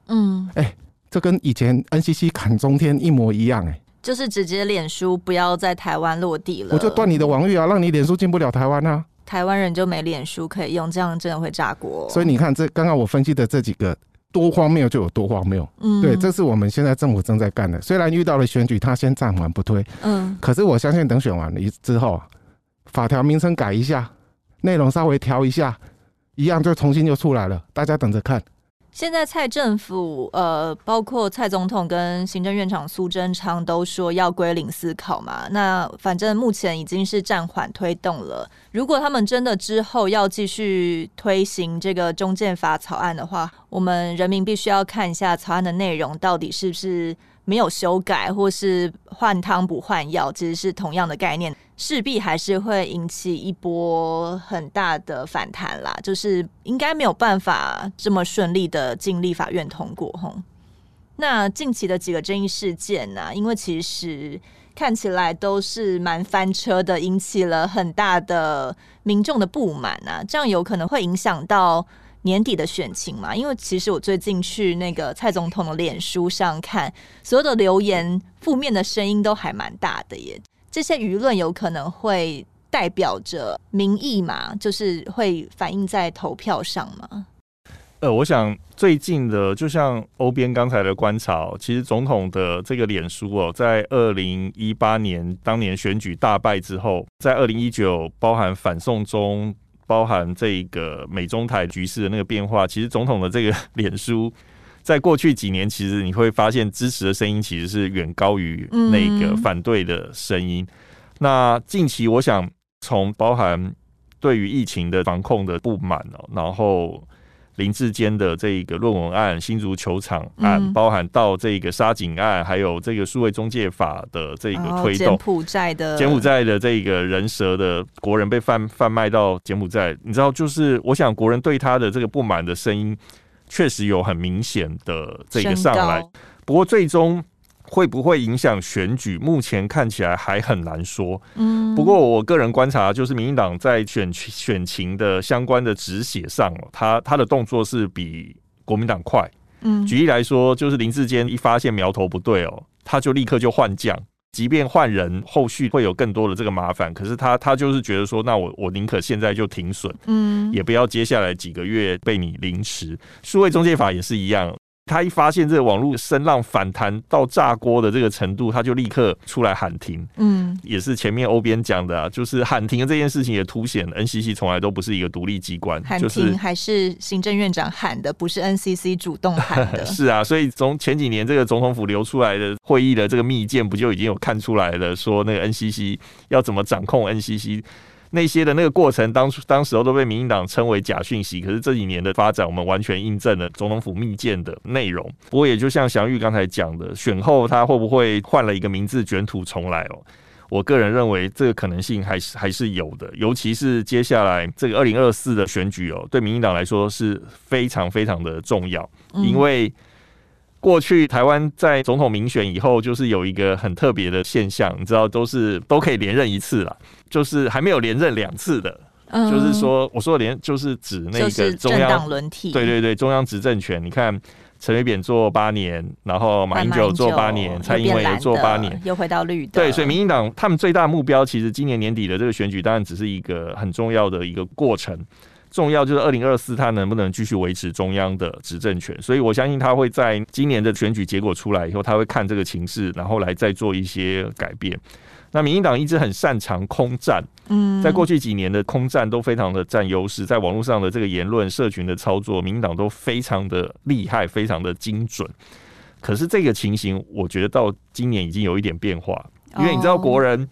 [SPEAKER 3] 嗯，哎、欸。这跟以前 NCC 砍中天一模一样哎、欸，
[SPEAKER 1] 就是直接脸书不要在台湾落地了，
[SPEAKER 3] 我就断你的网域啊，让你脸书进不了台湾啊，
[SPEAKER 1] 台湾人就没脸书可以用，这样真的会炸锅。
[SPEAKER 3] 所以你看，这刚刚我分析的这几个多荒谬就有多荒谬。嗯，对，这是我们现在政府正在干的。虽然遇到了选举，他先暂缓不推，嗯，可是我相信等选完了之后，法条名称改一下，内容稍微调一下，一样就重新就出来了。大家等着看。
[SPEAKER 1] 现在蔡政府，呃，包括蔡总统跟行政院长苏贞昌都说要归零思考嘛。那反正目前已经是暂缓推动了。如果他们真的之后要继续推行这个中建法草案的话，我们人民必须要看一下草案的内容到底是不是没有修改，或是换汤不换药，其实是同样的概念。势必还是会引起一波很大的反弹啦，就是应该没有办法这么顺利的进立法院通过吼。那近期的几个争议事件呢、啊？因为其实看起来都是蛮翻车的，引起了很大的民众的不满啊，这样有可能会影响到年底的选情嘛？因为其实我最近去那个蔡总统的脸书上看，所有的留言负面的声音都还蛮大的耶。这些舆论有可能会代表着民意嘛？就是会反映在投票上吗？
[SPEAKER 2] 呃，我想最近的，就像欧边刚才的观察，其实总统的这个脸书哦，在二零一八年当年选举大败之后，在二零一九包含反送中、包含这个美中台局势的那个变化，其实总统的这个脸书。在过去几年，其实你会发现支持的声音其实是远高于那个反对的声音。嗯。那近期，我想从包含对于疫情的防控的不满哦，然后林志坚的这个论文案、新足球场案，包含到这个沙井案，还有这个数位中介法的这个推动，柬
[SPEAKER 1] 埔寨的
[SPEAKER 2] 柬埔寨的这个人蛇的国人被贩贩卖到柬埔寨，你知道，就是我想国人对他的这个不满的声音。确实有很明显的这个上来，不过最终会不会影响选举，目前看起来还很难说。嗯，不过我个人观察，就是民进党在选选情的相关的止血上，他他的动作是比国民党快。嗯，举例来说，就是林志坚一发现苗头不对哦，他就立刻就换将。即便换人，后续会有更多的这个麻烦，可是他他就是觉得说，那我我宁可现在就停损，嗯，也不要接下来几个月被你凌迟。数位中介法也是一样。他一发现这个网络声浪反弹到炸锅的这个程度，他就立刻出来喊停。嗯，也是前面欧编讲的啊，就是喊停的这件事情也凸显 NCC 从来都不是一个独立机关，
[SPEAKER 1] 喊停还是行政院长喊的，不是 NCC 主动喊的。<laughs>
[SPEAKER 2] 是啊，所以从前几年这个总统府流出来的会议的这个密件，不就已经有看出来了，说那个 NCC 要怎么掌控 NCC。那些的那个过程，当初当时候都被民进党称为假讯息，可是这几年的发展，我们完全印证了总统府密件的内容。不过，也就像祥玉刚才讲的，选后他会不会换了一个名字卷土重来哦？我个人认为这个可能性还是还是有的，尤其是接下来这个二零二四的选举哦，对民进党来说是非常非常的重要，因为。过去台湾在总统民选以后，就是有一个很特别的现象，你知道，都是都可以连任一次了，就是还没有连任两次的。嗯，就是说，我说的连就是指那个中央
[SPEAKER 1] 轮替，
[SPEAKER 2] 对对对，中央执政权。你看陈水扁做八年，然后马英九做八年，蔡英文也做八年，
[SPEAKER 1] 又回到绿的。
[SPEAKER 2] 对，所以民进党他们最大目标，其实今年年底的这个选举，当然只是一个很重要的一个过程。重要就是二零二四，他能不能继续维持中央的执政权？所以我相信他会在今年的选举结果出来以后，他会看这个情势，然后来再做一些改变。那民进党一直很擅长空战，嗯，在过去几年的空战都非常的占优势，在网络上的这个言论、社群的操作，民进党都非常的厉害，非常的精准。可是这个情形，我觉得到今年已经有一点变化，因为你知道国人。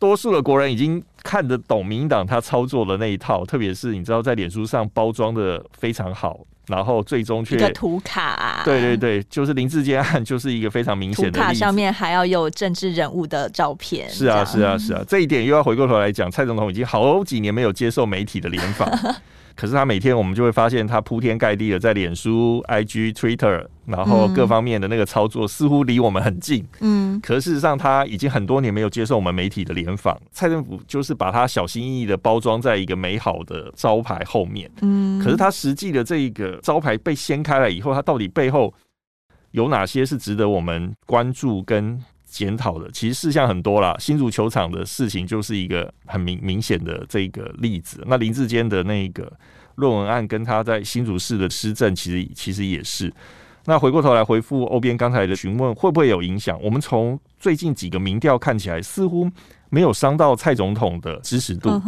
[SPEAKER 2] 多数的国人已经看得懂民党他操作的那一套，特别是你知道在脸书上包装的非常好，然后最终却
[SPEAKER 1] 一个图卡啊，
[SPEAKER 2] 对对对，就是林志坚案就是一个非常明显的图
[SPEAKER 1] 卡，上面还要有政治人物的照片。
[SPEAKER 2] 是啊是啊是啊，这一点又要回过头来讲，蔡总统已经好几年没有接受媒体的联访。<laughs> 可是他每天，我们就会发现他铺天盖地的在脸书、IG、Twitter，然后各方面的那个操作似乎离我们很近。嗯，可是事实上他已经很多年没有接受我们媒体的联访。蔡政府就是把他小心翼翼的包装在一个美好的招牌后面。嗯，可是他实际的这一个招牌被掀开了以后，他到底背后有哪些是值得我们关注跟检讨的？其实事项很多啦，新竹球场的事情就是一个很明明显的这个例子。那林志坚的那个。论文案跟他在新竹市的施政，其实其实也是。那回过头来回复欧边刚才的询问，会不会有影响？我们从最近几个民调看起来，似乎没有伤到蔡总统的支持度。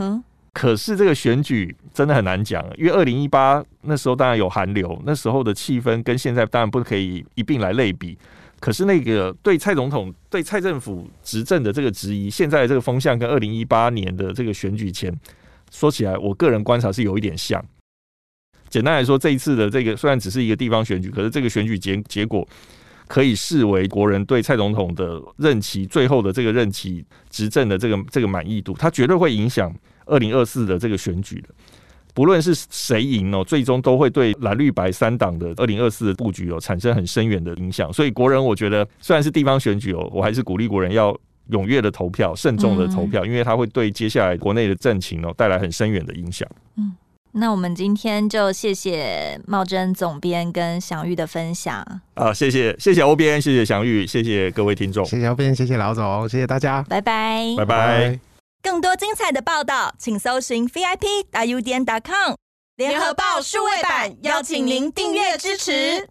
[SPEAKER 2] 可是这个选举真的很难讲，因为二零一八那时候当然有寒流，那时候的气氛跟现在当然不可以一并来类比。可是那个对蔡总统、对蔡政府执政的这个质疑，现在这个风向跟二零一八年的这个选举前说起来，我个人观察是有一点像。简单来说，这一次的这个虽然只是一个地方选举，可是这个选举结结果可以视为国人对蔡总统的任期最后的这个任期执政的这个这个满意度，它绝对会影响。二零二四的这个选举的，不论是谁赢哦，最终都会对蓝绿白三党的二零二四的布局哦产生很深远的影响。所以国人，我觉得虽然是地方选举哦，我还是鼓励国人要踊跃的投票、慎重的投票，因为它会对接下来国内的政情哦带来很深远的影响。
[SPEAKER 1] 嗯，那我们今天就谢谢茂贞总编跟祥玉的分享。
[SPEAKER 2] 啊，谢谢谢谢欧编，谢谢祥玉，谢谢各位听众，
[SPEAKER 3] 谢谢欧编，谢谢老总，谢谢大家，
[SPEAKER 1] 拜拜，
[SPEAKER 2] 拜拜。
[SPEAKER 1] 更多精彩的报道，请搜寻 VIP 大 U 点 com 联合报数位版，邀请您订阅支持。